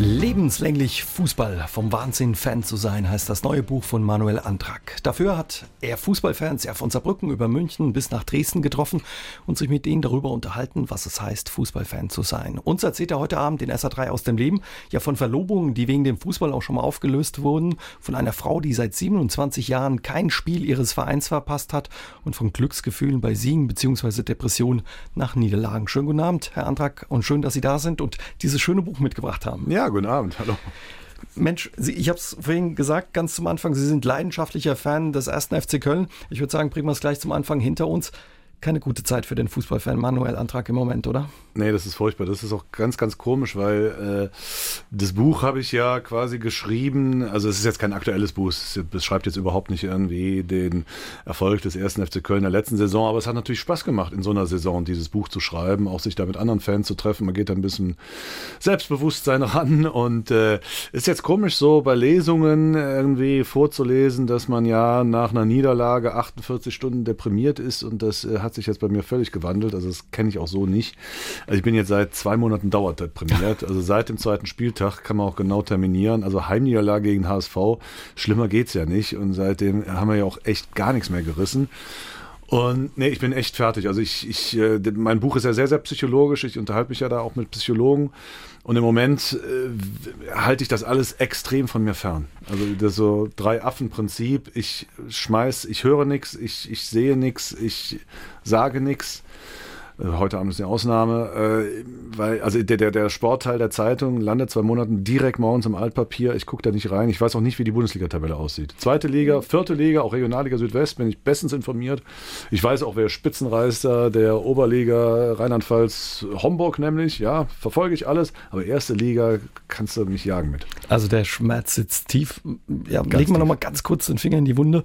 Lebenslänglich Fußball vom Wahnsinn Fan zu sein, heißt das neue Buch von Manuel Antrag. Dafür hat er Fußballfans ja von Saarbrücken über München bis nach Dresden getroffen und sich mit ihnen darüber unterhalten, was es heißt, Fußballfan zu sein. Uns erzählt er heute Abend in SA3 aus dem Leben ja von Verlobungen, die wegen dem Fußball auch schon mal aufgelöst wurden, von einer Frau, die seit 27 Jahren kein Spiel ihres Vereins verpasst hat und von Glücksgefühlen bei Siegen bzw. Depressionen nach Niederlagen. Schönen guten Abend, Herr Antrag, und schön, dass Sie da sind und dieses schöne Buch mitgebracht haben. Ja, guten Abend, hallo. Mensch, Sie, ich habe es vorhin gesagt, ganz zum Anfang, Sie sind leidenschaftlicher Fan des ersten FC Köln. Ich würde sagen, bringen wir es gleich zum Anfang hinter uns. Keine gute Zeit für den Fußballfan Manuel Antrag im Moment, oder? Nee, das ist furchtbar. Das ist auch ganz, ganz komisch, weil äh, das Buch habe ich ja quasi geschrieben. Also es ist jetzt kein aktuelles Buch. Es beschreibt jetzt überhaupt nicht irgendwie den Erfolg des ersten FC Köln der letzten Saison. Aber es hat natürlich Spaß gemacht, in so einer Saison dieses Buch zu schreiben, auch sich da mit anderen Fans zu treffen. Man geht da ein bisschen Selbstbewusstsein ran. Und äh, ist jetzt komisch so bei Lesungen irgendwie vorzulesen, dass man ja nach einer Niederlage 48 Stunden deprimiert ist. Und das äh, hat sich jetzt bei mir völlig gewandelt. Also das kenne ich auch so nicht. Also ich bin jetzt seit zwei Monaten dauerdeprimiert. Also seit dem zweiten Spieltag kann man auch genau terminieren. Also Heimniederlage gegen HSV, schlimmer geht's ja nicht. Und seitdem haben wir ja auch echt gar nichts mehr gerissen. Und nee, ich bin echt fertig. Also ich, ich, äh, mein Buch ist ja sehr, sehr psychologisch. Ich unterhalte mich ja da auch mit Psychologen. Und im Moment äh, halte ich das alles extrem von mir fern. Also das so drei Affen-Prinzip. Ich schmeiß, ich höre nichts, ich, ich sehe nichts, ich sage nichts. Äh, heute Abend ist eine Ausnahme, äh, weil also der, der, der Sportteil der Zeitung landet zwei Monaten direkt morgens im Altpapier. Ich gucke da nicht rein. Ich weiß auch nicht, wie die Bundesliga-Tabelle aussieht. Zweite Liga, vierte Liga, auch Regionalliga Südwest bin ich bestens informiert. Ich weiß auch, wer Spitzenreister der Oberliga Rheinland-Pfalz Homburg nämlich. Ja, verfolge ich alles. Aber erste Liga kannst du mich jagen mit. Also der Schmerz sitzt tief. Ja, ganz legen wir nochmal ganz kurz den Finger in die Wunde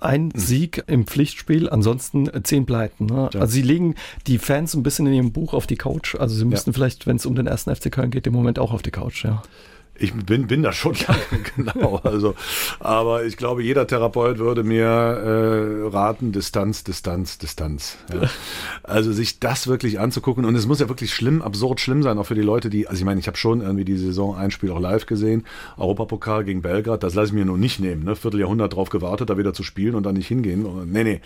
ein. Sieg im Pflichtspiel, ansonsten äh, zehn Pleiten. Ne? Ja. Also sie legen die Fans ein bisschen in ihrem Buch auf die Couch. Also sie müssten ja. vielleicht, wenn es um den ersten FC Köln geht, im Moment auch auf die Couch, ja. Ich bin, bin da schon lange, genau. Also, aber ich glaube, jeder Therapeut würde mir äh, raten, Distanz, Distanz, Distanz. Ja. Also sich das wirklich anzugucken. Und es muss ja wirklich schlimm, absurd schlimm sein, auch für die Leute, die, also ich meine, ich habe schon irgendwie die Saison ein Spiel auch live gesehen, Europapokal gegen Belgrad, das lasse ich mir nur nicht nehmen. Ne? Vierteljahrhundert drauf gewartet, da wieder zu spielen und dann nicht hingehen. Nee, nee.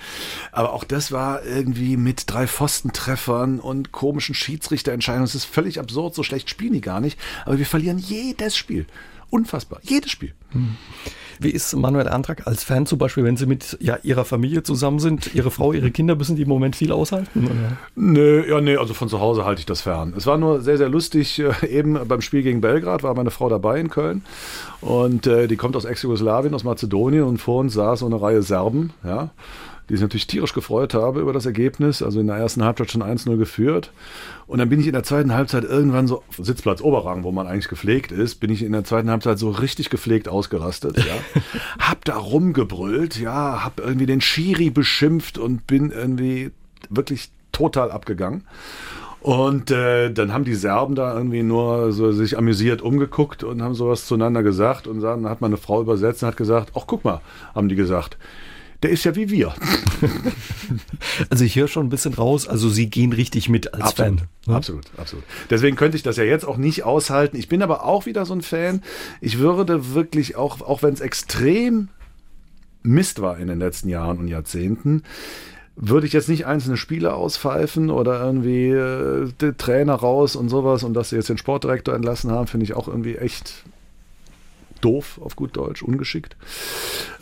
Aber auch das war irgendwie mit drei Pfostentreffern und komischen Schiedsrichterentscheidungen. Es ist völlig absurd, so schlecht spielen die gar nicht. Aber wir verlieren jedes Spiel. Spiel. Unfassbar. Jedes Spiel. Hm. Wie ist Manuel Antrag als Fan zum Beispiel, wenn Sie mit ja, Ihrer Familie zusammen sind? Ihre Frau, Ihre Kinder müssen die im Moment viel aushalten? Oder? Nö, ja, nee, also von zu Hause halte ich das fern. Es war nur sehr, sehr lustig. Äh, eben beim Spiel gegen Belgrad war meine Frau dabei in Köln. Und äh, die kommt aus Ex-Jugoslawien, aus Mazedonien. Und vor uns saß so eine Reihe Serben. Ja die sich natürlich tierisch gefreut habe über das Ergebnis. Also in der ersten Halbzeit schon 1-0 geführt. Und dann bin ich in der zweiten Halbzeit irgendwann so, Sitzplatz Oberrang, wo man eigentlich gepflegt ist, bin ich in der zweiten Halbzeit so richtig gepflegt ausgerastet. Ja. hab da rumgebrüllt, ja, hab irgendwie den Schiri beschimpft und bin irgendwie wirklich total abgegangen. Und äh, dann haben die Serben da irgendwie nur so sich amüsiert umgeguckt und haben sowas zueinander gesagt. Und dann hat meine Frau übersetzt und hat gesagt, ach guck mal, haben die gesagt, der ist ja wie wir. Also ich höre schon ein bisschen raus, also Sie gehen richtig mit als absolut, Fan. Ne? Absolut, absolut. Deswegen könnte ich das ja jetzt auch nicht aushalten. Ich bin aber auch wieder so ein Fan. Ich würde wirklich auch, auch wenn es extrem Mist war in den letzten Jahren und Jahrzehnten, würde ich jetzt nicht einzelne Spiele auspfeifen oder irgendwie äh, Trainer raus und sowas und dass sie jetzt den Sportdirektor entlassen haben, finde ich auch irgendwie echt doof, auf gut Deutsch, ungeschickt.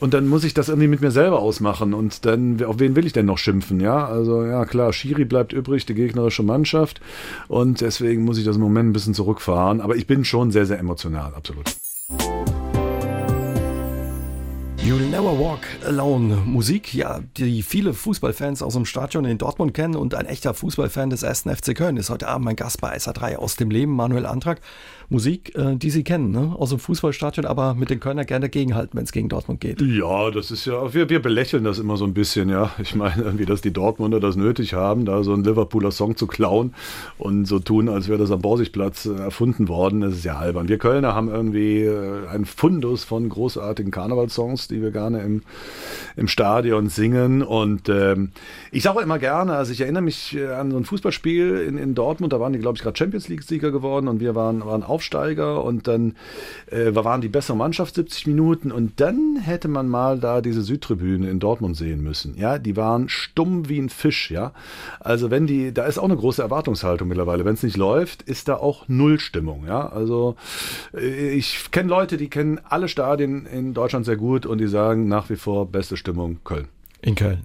Und dann muss ich das irgendwie mit mir selber ausmachen. Und dann, auf wen will ich denn noch schimpfen? Ja, also ja, klar, Schiri bleibt übrig, die gegnerische Mannschaft. Und deswegen muss ich das im Moment ein bisschen zurückfahren. Aber ich bin schon sehr, sehr emotional, absolut. You'll Never Walk Alone. Musik, ja, die viele Fußballfans aus dem Stadion in Dortmund kennen und ein echter Fußballfan des ersten FC Köln ist heute Abend mein Gast bei SA3 aus dem Leben, Manuel Antrag. Musik, äh, die Sie kennen, ne? aus dem Fußballstadion, aber mit den Kölner gerne dagegenhalten, wenn es gegen Dortmund geht. Ja, das ist ja, wir, wir belächeln das immer so ein bisschen, ja. Ich meine irgendwie, dass die Dortmunder das nötig haben, da so einen Liverpooler Song zu klauen und so tun, als wäre das am Borsigplatz äh, erfunden worden. Das ist ja albern. Wir Kölner haben irgendwie äh, einen Fundus von großartigen Karnevalssongs, die wir gerne im, im Stadion singen. Und ähm, ich sage immer gerne, also ich erinnere mich äh, an so ein Fußballspiel in, in Dortmund, da waren die, glaube ich, gerade Champions League-Sieger geworden und wir waren, waren Aufsteiger und dann äh, waren die bessere Mannschaft 70 Minuten und dann hätte man mal da diese Südtribüne in Dortmund sehen müssen. Ja, die waren stumm wie ein Fisch, ja. Also wenn die, da ist auch eine große Erwartungshaltung mittlerweile. Wenn es nicht läuft, ist da auch Nullstimmung, ja. Also äh, ich kenne Leute, die kennen alle Stadien in Deutschland sehr gut und die sagen nach wie vor beste Stimmung Köln. In Köln.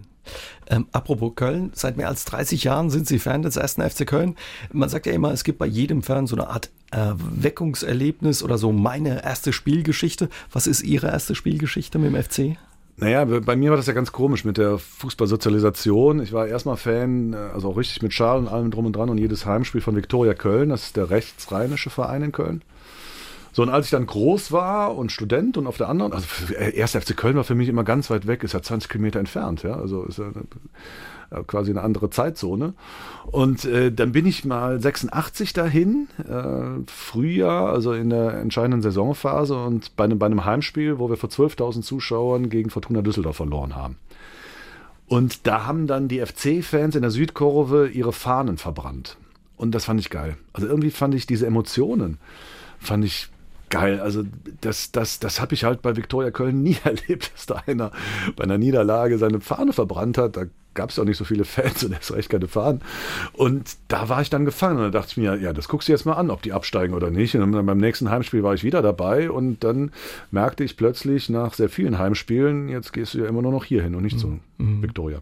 Ähm, apropos Köln, seit mehr als 30 Jahren sind Sie Fan des ersten FC Köln. Man sagt ja immer, es gibt bei jedem Fan so eine Art Erweckungserlebnis oder so meine erste Spielgeschichte. Was ist Ihre erste Spielgeschichte mit dem FC? Naja, bei mir war das ja ganz komisch mit der Fußballsozialisation. Ich war erstmal Fan, äh, also auch richtig mit Schal und allem drum und dran und jedes Heimspiel von Viktoria Köln. Das ist der rechtsrheinische Verein in Köln. So, und als ich dann groß war und Student und auf der anderen, also erst FC Köln war für mich immer ganz weit weg, ist ja 20 Kilometer entfernt, ja, also ist ja eine, quasi eine andere Zeitzone. Und äh, dann bin ich mal 86 dahin, äh, Frühjahr, also in der entscheidenden Saisonphase und bei einem, bei einem Heimspiel, wo wir vor 12.000 Zuschauern gegen Fortuna Düsseldorf verloren haben. Und da haben dann die FC-Fans in der Südkurve ihre Fahnen verbrannt. Und das fand ich geil. Also irgendwie fand ich diese Emotionen, fand ich geil. Also das, das, das habe ich halt bei Viktoria Köln nie erlebt, dass da einer bei einer Niederlage seine Fahne verbrannt hat. Da gab es auch nicht so viele Fans und erst recht keine Fahnen. Und da war ich dann gefangen. Und da dachte ich mir, ja, das guckst du jetzt mal an, ob die absteigen oder nicht. Und dann beim nächsten Heimspiel war ich wieder dabei und dann merkte ich plötzlich nach sehr vielen Heimspielen, jetzt gehst du ja immer nur noch hier hin und nicht mhm. zu Viktoria.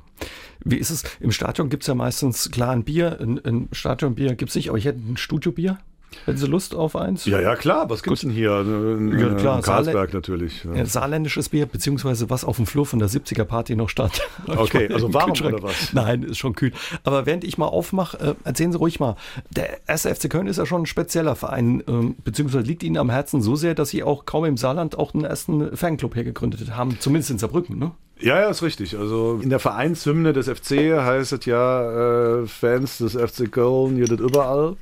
Wie ist es? Im Stadion gibt es ja meistens klar ein Bier, ein, ein Stadionbier gibt es nicht, aber ich hätte ein Studiobier. Hätten Sie Lust auf eins? Ja, ja, klar. Was gibt es denn hier? In, ja, klar, Karlsberg natürlich. Ja. Saarländisches Bier, beziehungsweise was auf dem Flur von der 70er-Party noch stand. Okay, also warm oder was? Nein, ist schon kühl. Aber während ich mal aufmache, äh, erzählen Sie ruhig mal. Der erste FC Köln ist ja schon ein spezieller Verein, äh, beziehungsweise liegt Ihnen am Herzen so sehr, dass Sie auch kaum im Saarland auch den ersten Fanclub hergegründet haben, zumindest in Saarbrücken, ne? Ja, ja, ist richtig. Also in der Vereinshymne des FC heißt es ja äh, Fans des FC Köln, ihr das überall.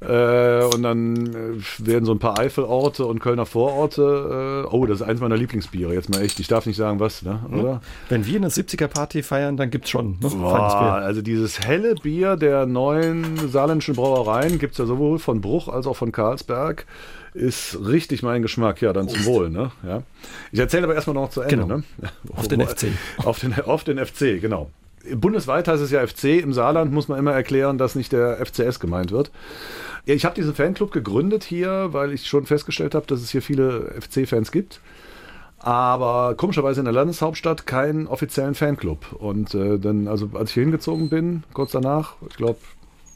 Äh, und dann äh, werden so ein paar Eifelorte und Kölner Vororte. Äh, oh, das ist eins meiner Lieblingsbiere. Jetzt mal echt. Ich darf nicht sagen, was, ne? oder? Wenn wir eine 70er-Party feiern, dann gibt's schon. Ne? Boah, also dieses helle Bier der neuen saarländischen Brauereien gibt es ja sowohl von Bruch als auch von Karlsberg. Ist richtig mein Geschmack. Ja, dann zum Wohl. Ne? Ja. Ich erzähle aber erstmal noch zu Ende. Genau. Ne? Auf den FC. Auf den, auf den FC, genau. Bundesweit heißt es ja FC. Im Saarland muss man immer erklären, dass nicht der FCS gemeint wird. Ja, ich habe diesen Fanclub gegründet hier, weil ich schon festgestellt habe, dass es hier viele FC-Fans gibt. Aber komischerweise in der Landeshauptstadt keinen offiziellen Fanclub. Und äh, dann, also als ich hier hingezogen bin, kurz danach, ich glaube,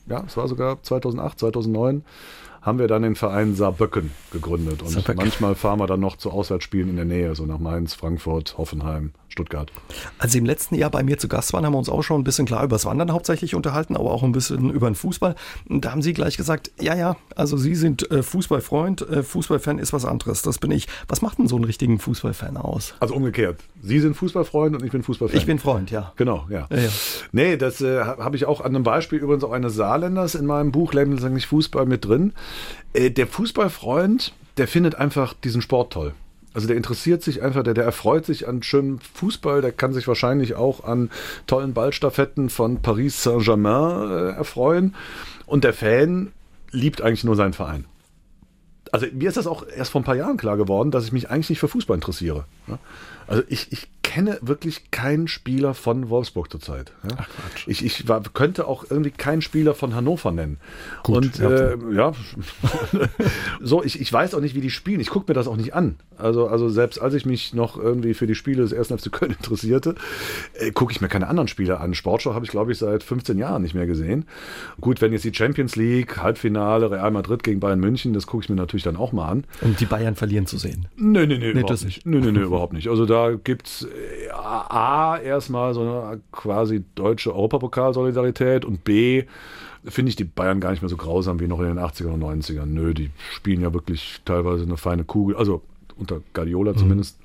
ja, es war sogar 2008, 2009, haben wir dann den Verein Saarbrücken gegründet. Und Saarbrücken. manchmal fahren wir dann noch zu Auswärtsspielen in der Nähe, so nach Mainz, Frankfurt, Hoffenheim, Stuttgart. Als Sie im letzten Jahr bei mir zu Gast waren, haben wir uns auch schon ein bisschen klar über das Wandern hauptsächlich unterhalten, aber auch ein bisschen über den Fußball. Da haben Sie gleich gesagt, ja, ja, also Sie sind äh, Fußballfreund, äh, Fußballfan ist was anderes, das bin ich. Was macht denn so einen richtigen Fußballfan aus? Also umgekehrt. Sie sind Fußballfreund und ich bin Fußballfan. Ich bin Freund, ja. Genau, ja. ja, ja. Nee, das äh, habe ich auch an einem Beispiel übrigens auch eines Saarländers in meinem Buch Lebenslänglich Fußball mit drin. Äh, der Fußballfreund, der findet einfach diesen Sport toll. Also der interessiert sich einfach, der, der erfreut sich an schönem Fußball, der kann sich wahrscheinlich auch an tollen Ballstaffetten von Paris Saint-Germain äh, erfreuen. Und der Fan liebt eigentlich nur seinen Verein. Also mir ist das auch erst vor ein paar Jahren klar geworden, dass ich mich eigentlich nicht für Fußball interessiere. Also ich, ich kenne wirklich keinen Spieler von Wolfsburg zurzeit. Ja? Ach Quatsch. Ich, ich war, könnte auch irgendwie keinen Spieler von Hannover nennen. Gut, und äh, ja, so, ich, ich weiß auch nicht, wie die spielen. Ich gucke mir das auch nicht an. Also, also selbst als ich mich noch irgendwie für die Spiele des 1. FC Köln interessierte, äh, gucke ich mir keine anderen Spiele an. Sportschau habe ich, glaube ich, seit 15 Jahren nicht mehr gesehen. Gut, wenn jetzt die Champions League, Halbfinale, Real Madrid gegen Bayern München, das gucke ich mir natürlich dann auch mal an. Um die Bayern verlieren zu sehen. Nee, nee, nee, nee überhaupt nicht. Nee, nee, nee, überhaupt nicht. Also da gibt es äh, A, erstmal so eine quasi deutsche Europapokalsolidarität und B, finde ich die Bayern gar nicht mehr so grausam wie noch in den 80er und 90ern. Nö, die spielen ja wirklich teilweise eine feine Kugel, also unter Guardiola mhm. zumindest.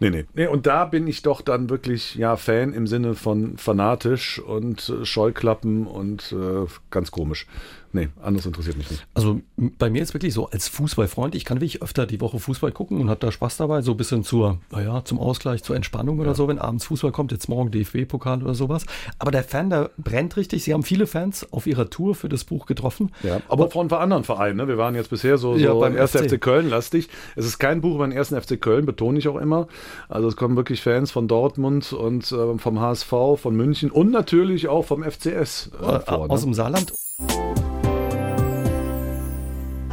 Nee, nee, nee. Und da bin ich doch dann wirklich ja Fan im Sinne von fanatisch und äh, Scheuklappen und äh, ganz komisch. Nee, anderes interessiert mich nicht. Also bei mir ist wirklich so, als Fußballfreund, ich kann wirklich öfter die Woche Fußball gucken und habe da Spaß dabei, so ein bisschen zur, naja, zum Ausgleich, zur Entspannung oder ja. so, wenn abends Fußball kommt, jetzt morgen DFB-Pokal oder sowas. Aber der Fan, der brennt richtig. Sie haben viele Fans auf ihrer Tour für das Buch getroffen. Ja, aber und, von anderen Vereinen. Ne? Wir waren jetzt bisher so, so ja, beim 1. FC. FC Köln lastig. Es ist kein Buch über den 1. FC Köln, betone ich auch immer. Also es kommen wirklich Fans von Dortmund und äh, vom HSV, von München und natürlich auch vom FCS äh, äh, vor. Aus ne? dem Saarland.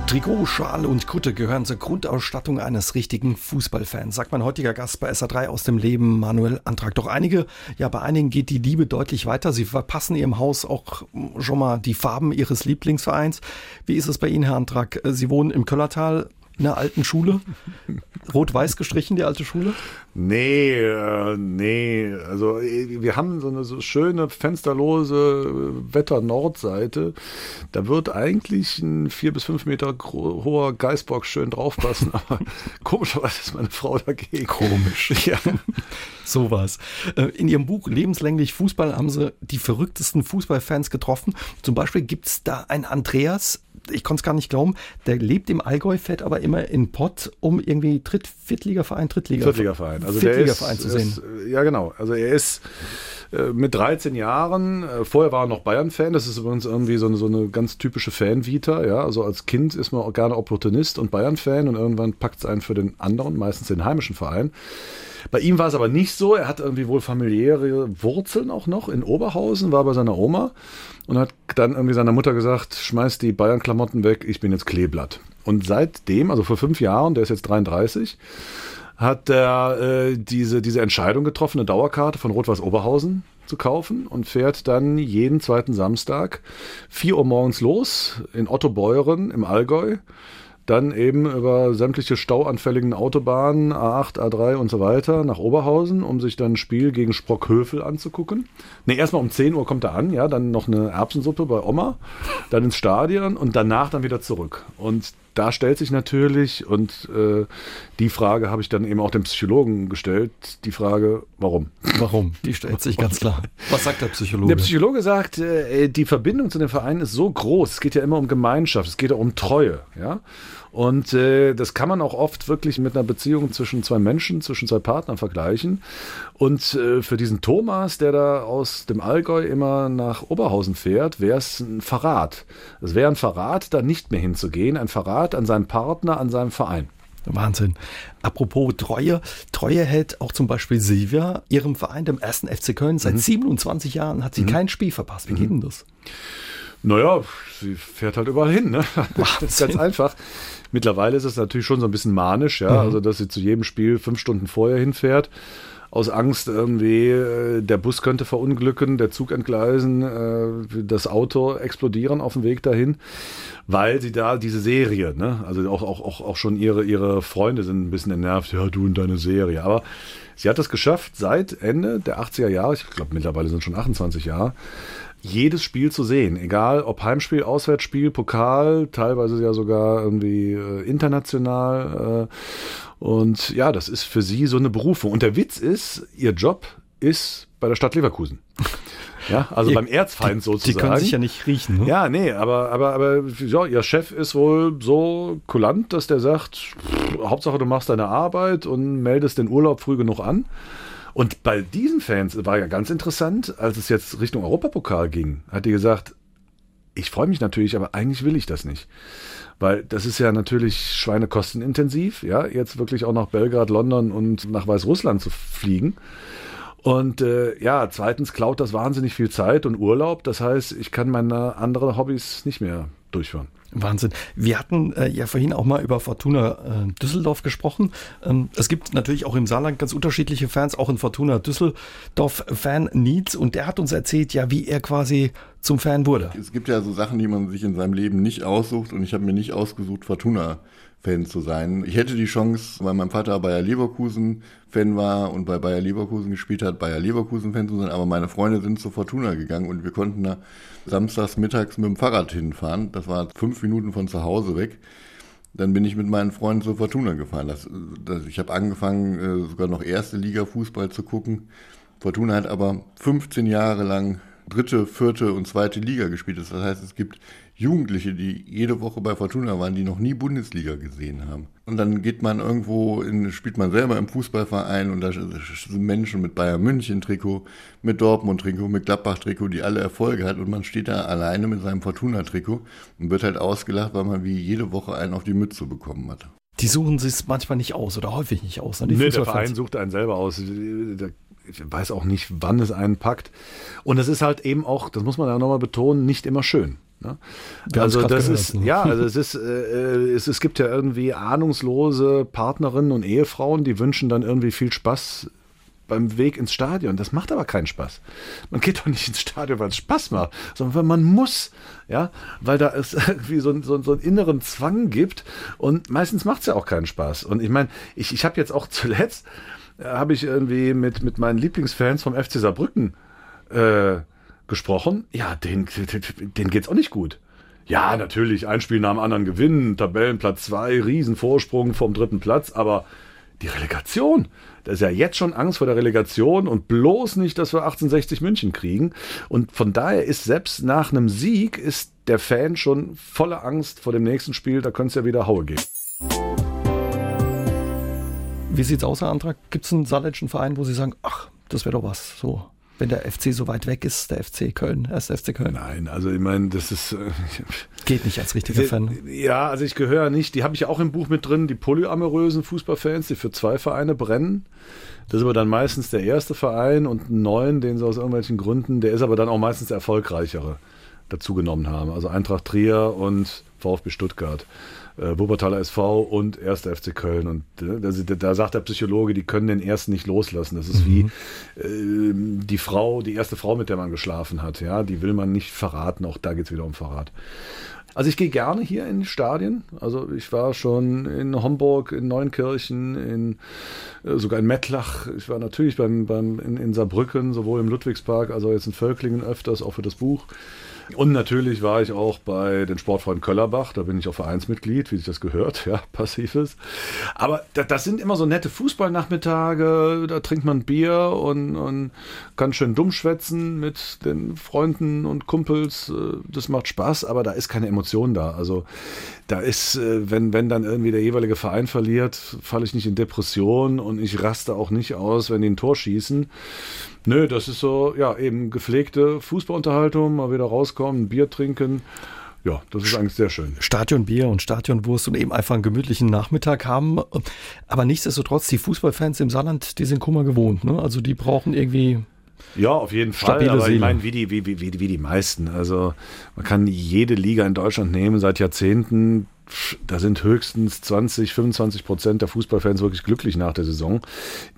Trikot, Schal und Kutte gehören zur Grundausstattung eines richtigen Fußballfans, sagt mein heutiger Gast bei SA3 aus dem Leben, Manuel Antrag. Doch einige, ja, bei einigen geht die Liebe deutlich weiter. Sie verpassen ihrem Haus auch schon mal die Farben ihres Lieblingsvereins. Wie ist es bei Ihnen, Herr Antrag? Sie wohnen im Köllertal in der alten Schule? Rot-Weiß gestrichen, die alte Schule? Nee, äh, nee. Also äh, wir haben so eine so schöne fensterlose Wetter-Nordseite. Da wird eigentlich ein vier bis fünf Meter hoher Geißbock schön draufpassen, aber komischerweise ist meine Frau dagegen. Komisch. Ja. Sowas. Äh, in Ihrem Buch Lebenslänglich Fußball haben Sie die verrücktesten Fußballfans getroffen. Zum Beispiel gibt es da einen Andreas, ich konnte es gar nicht glauben, der lebt im Allgäu, fährt aber immer in Pott, um irgendwie Dritt, Viertligaverein, Drittliga. Viertligaverein. Also Viertligaverein zu sehen. Ist, ja, genau. Also er ist äh, mit 13 Jahren, äh, vorher war er noch Bayern-Fan, das ist übrigens irgendwie so eine, so eine ganz typische Fan-Vita, ja, also als Kind ist man auch gerne Opportunist und Bayern-Fan und irgendwann packt es einen für den anderen, meistens den heimischen Verein. Bei ihm war es aber nicht so. Er hat irgendwie wohl familiäre Wurzeln auch noch in Oberhausen, war bei seiner Oma und hat dann irgendwie seiner Mutter gesagt, schmeiß die Bayern-Klamotten weg, ich bin jetzt Kleeblatt. Und seitdem, also vor fünf Jahren, der ist jetzt 33, hat er äh, diese, diese Entscheidung getroffen, eine Dauerkarte von Rot-Weiß Oberhausen zu kaufen und fährt dann jeden zweiten Samstag 4 Uhr morgens los in Otto Beuren im Allgäu dann eben über sämtliche stauanfälligen Autobahnen, A8, A3 und so weiter, nach Oberhausen, um sich dann ein Spiel gegen Sprockhövel anzugucken. Ne, erstmal um 10 Uhr kommt er an, ja, dann noch eine Erbsensuppe bei Oma, dann ins Stadion und danach dann wieder zurück. Und da stellt sich natürlich, und äh, die Frage habe ich dann eben auch dem Psychologen gestellt, die Frage, warum? Warum? Die stellt sich ganz klar. Was sagt der Psychologe? Der Psychologe sagt, äh, die Verbindung zu dem Verein ist so groß. Es geht ja immer um Gemeinschaft, es geht ja um Treue. Ja? Und äh, das kann man auch oft wirklich mit einer Beziehung zwischen zwei Menschen, zwischen zwei Partnern vergleichen. Und äh, für diesen Thomas, der da aus dem Allgäu immer nach Oberhausen fährt, wäre es ein Verrat. Es wäre ein Verrat, da nicht mehr hinzugehen, ein Verrat an seinem Partner, an seinem Verein. Wahnsinn. Apropos Treue. Treue hält auch zum Beispiel Silvia ihrem Verein, dem ersten FC Köln. Seit mhm. 27 Jahren hat sie mhm. kein Spiel verpasst. Wie mhm. geht denn das? Naja, sie fährt halt überall hin. Ne? Das ist ganz einfach. Mittlerweile ist es natürlich schon so ein bisschen manisch, ja, mhm. also dass sie zu jedem Spiel fünf Stunden vorher hinfährt. Aus Angst irgendwie, äh, der Bus könnte verunglücken, der Zug entgleisen, äh, das Auto explodieren auf dem Weg dahin, weil sie da diese Serie, ne, also auch, auch, auch, auch schon ihre, ihre Freunde sind ein bisschen entnervt, ja, du und deine Serie. Aber sie hat es geschafft, seit Ende der 80er Jahre, ich glaube mittlerweile sind schon 28 Jahre, jedes Spiel zu sehen, egal ob Heimspiel, Auswärtsspiel, Pokal, teilweise ja sogar irgendwie äh, international. Äh, und ja, das ist für sie so eine Berufung. Und der Witz ist, ihr Job ist bei der Stadt Leverkusen. Ja, also ihr, beim Erzfeind die, sozusagen. Die können sich ja nicht riechen. Ne? Ja, nee, aber, aber, aber ja, ihr Chef ist wohl so kulant, dass der sagt, pff, Hauptsache du machst deine Arbeit und meldest den Urlaub früh genug an. Und bei diesen Fans war ja ganz interessant, als es jetzt Richtung Europapokal ging, hat die gesagt, ich freue mich natürlich, aber eigentlich will ich das nicht. Weil das ist ja natürlich schweinekostenintensiv, ja, jetzt wirklich auch nach Belgrad, London und nach Weißrussland zu fliegen. Und äh, ja, zweitens klaut das wahnsinnig viel Zeit und Urlaub. Das heißt, ich kann meine anderen Hobbys nicht mehr durchführen. Wahnsinn. Wir hatten äh, ja vorhin auch mal über Fortuna äh, Düsseldorf gesprochen. Ähm, es gibt natürlich auch im Saarland ganz unterschiedliche Fans, auch in Fortuna Düsseldorf Fan Needs und der hat uns erzählt, ja, wie er quasi zum Fan wurde. Es gibt ja so Sachen, die man sich in seinem Leben nicht aussucht und ich habe mir nicht ausgesucht, Fortuna Fan zu sein. Ich hätte die Chance, weil mein Vater Bayer Leverkusen Fan war und bei Bayer Leverkusen gespielt hat, Bayer Leverkusen Fan zu sein, aber meine Freunde sind zur Fortuna gegangen und wir konnten da samstags mittags mit dem Fahrrad hinfahren. Das war fünf Minuten von zu Hause weg. Dann bin ich mit meinen Freunden zur Fortuna gefahren. Das, das, ich habe angefangen, äh, sogar noch erste Liga Fußball zu gucken. Fortuna hat aber 15 Jahre lang dritte, vierte und zweite Liga gespielt ist. Das heißt, es gibt Jugendliche, die jede Woche bei Fortuna waren, die noch nie Bundesliga gesehen haben. Und dann geht man irgendwo, in, spielt man selber im Fußballverein und da sind Menschen mit Bayern München Trikot, mit Dortmund Trikot, mit Gladbach Trikot, die alle Erfolge hat und man steht da alleine mit seinem Fortuna Trikot und wird halt ausgelacht, weil man wie jede Woche einen auf die Mütze bekommen hat. Die suchen sich manchmal nicht aus oder häufig nicht aus. Ne? nee, der Verein sucht einen selber aus. Ich weiß auch nicht, wann es einen packt. Und es ist halt eben auch, das muss man ja nochmal betonen, nicht immer schön. Ne? Also das ist ne? ja, also es ist äh, es, es gibt ja irgendwie ahnungslose Partnerinnen und Ehefrauen, die wünschen dann irgendwie viel Spaß beim Weg ins Stadion. Das macht aber keinen Spaß. Man geht doch nicht ins Stadion, weil es Spaß macht, sondern weil man muss, ja, weil da es irgendwie so, so, so einen inneren Zwang gibt und meistens macht es ja auch keinen Spaß. Und ich meine, ich, ich habe jetzt auch zuletzt, habe ich irgendwie mit, mit meinen Lieblingsfans vom FC Saarbrücken äh, gesprochen. Ja, den, den geht's auch nicht gut. Ja, natürlich, ein Spiel nach dem anderen gewinnen, Tabellenplatz zwei, Riesenvorsprung vom dritten Platz, aber die Relegation, da ist ja jetzt schon Angst vor der Relegation und bloß nicht, dass wir 1860 München kriegen. Und von daher ist selbst nach einem Sieg ist der Fan schon voller Angst vor dem nächsten Spiel, da könnte es ja wieder Haue gehen. Wie sieht's aus, Herr Antrag? Gibt es einen saarländischen Verein, wo Sie sagen, ach, das wäre doch was, so wenn der FC so weit weg ist, der FC Köln, erst FC Köln. Nein, also ich meine, das ist. Äh, Geht nicht als richtiger Fan. Ja, also ich gehöre nicht, die habe ich ja auch im Buch mit drin, die polyamorösen Fußballfans, die für zwei Vereine brennen. Das ist aber dann meistens der erste Verein und einen neuen, den sie aus irgendwelchen Gründen, der ist aber dann auch meistens der erfolgreichere dazugenommen haben. Also Eintracht Trier und VfB Stuttgart äh, Wuppertaler SV und 1. FC Köln. Und äh, da, da, sagt der Psychologe, die können den ersten nicht loslassen. Das ist mhm. wie äh, die Frau, die erste Frau, mit der man geschlafen hat. Ja, die will man nicht verraten. Auch da geht es wieder um Verrat. Also ich gehe gerne hier in die Stadien. Also ich war schon in Homburg, in Neunkirchen, in, äh, sogar in Mettlach. Ich war natürlich beim, beim, in, in Saarbrücken, sowohl im Ludwigspark, als auch jetzt in Völklingen öfters, auch für das Buch. Und natürlich war ich auch bei den Sportfreunden Köllerbach, da bin ich auch Vereinsmitglied, wie sich das gehört, ja, passives. Aber das, sind immer so nette Fußballnachmittage, da trinkt man Bier und, und kann schön dumm schwätzen mit den Freunden und Kumpels. Äh, das macht Spaß, aber da ist keine Emotion da. Also da ist, äh, wenn, wenn dann irgendwie der jeweilige Verein verliert, falle ich nicht in Depression und ich raste auch nicht aus, wenn die ein Tor schießen. Nö, das ist so, ja, eben gepflegte Fußballunterhaltung, mal wieder rauskommen, Bier trinken. Ja, das ist eigentlich sehr schön. Stadionbier und Stadionwurst und eben einfach einen gemütlichen Nachmittag haben. Aber nichtsdestotrotz, die Fußballfans im Saarland, die sind Kummer gewohnt. Ne? Also die brauchen irgendwie ja, auf jeden Fall. Aber Seele. ich meine, wie die, wie, wie, wie die meisten. Also man kann jede Liga in Deutschland nehmen seit Jahrzehnten da sind höchstens 20, 25 Prozent der Fußballfans wirklich glücklich nach der Saison.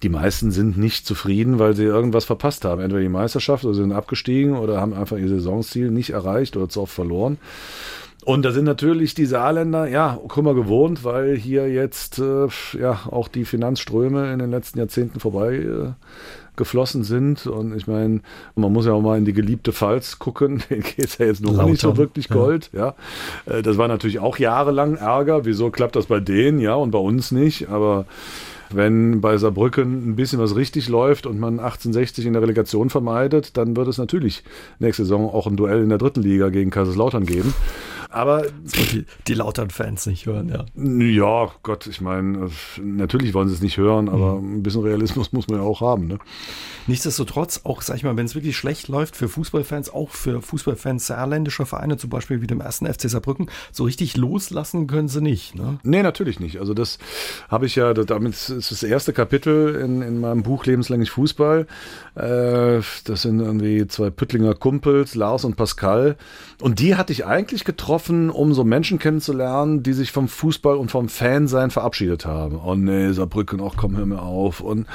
Die meisten sind nicht zufrieden, weil sie irgendwas verpasst haben. Entweder die Meisterschaft oder sind abgestiegen oder haben einfach ihr Saisonziel nicht erreicht oder zu oft verloren. Und da sind natürlich die Saarländer, ja, Kummer gewohnt, weil hier jetzt äh, ja auch die Finanzströme in den letzten Jahrzehnten vorbei äh, geflossen sind. Und ich meine, man muss ja auch mal in die geliebte Pfalz gucken. Den geht es ja jetzt noch nicht so wirklich Gold. Ja. ja. Äh, das war natürlich auch jahrelang Ärger. Wieso klappt das bei denen, ja, und bei uns nicht? Aber wenn bei Saarbrücken ein bisschen was richtig läuft und man 1860 in der Relegation vermeidet, dann wird es natürlich nächste Saison auch ein Duell in der dritten Liga gegen Kaiserslautern geben. Aber die, die Lautern-Fans nicht hören, ja. Ja, Gott, ich meine, natürlich wollen sie es nicht hören, aber mhm. ein bisschen Realismus muss man ja auch haben. Ne? Nichtsdestotrotz, auch, sag ich mal, wenn es wirklich schlecht läuft für Fußballfans, auch für Fußballfans saarländischer Vereine, zum Beispiel wie dem ersten FC Saarbrücken, so richtig loslassen können sie nicht. Ne? Nee, natürlich nicht. Also das habe ich ja, damit ist das erste Kapitel in, in meinem Buch Lebenslänglich Fußball. Äh, das sind irgendwie zwei Püttlinger Kumpels, Lars und Pascal. Und die hatte ich eigentlich getroffen, um so Menschen kennenzulernen, die sich vom Fußball und vom Fansein verabschiedet haben. Oh nee, Saarbrücken, ach komm, hör mir auf. Und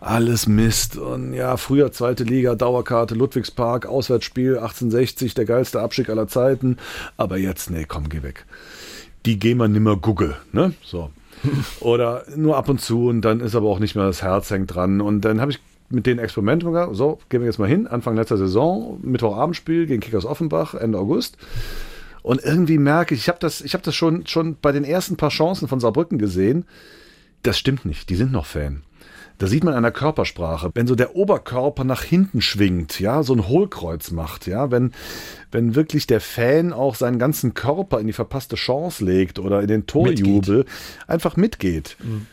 alles Mist. Und ja, früher zweite Liga, Dauerkarte, Ludwigspark, Auswärtsspiel, 1860, der geilste Abstieg aller Zeiten. Aber jetzt, nee, komm, geh weg. Die gehen wir nimmer Google, ne? So. Oder nur ab und zu und dann ist aber auch nicht mehr das Herz hängt dran. Und dann habe ich mit den Experimenten gesagt, so, gehen wir jetzt mal hin, Anfang letzter Saison, Mittwochabendspiel gegen Kickers Offenbach, Ende August. Und irgendwie merke ich, ich habe das, ich hab das schon, schon bei den ersten paar Chancen von Saarbrücken gesehen, das stimmt nicht, die sind noch Fan Da sieht man an der Körpersprache, wenn so der Oberkörper nach hinten schwingt, ja, so ein Hohlkreuz macht, ja, wenn, wenn wirklich der Fan auch seinen ganzen Körper in die verpasste Chance legt oder in den Torjubel mitgeht. einfach mitgeht. Mhm.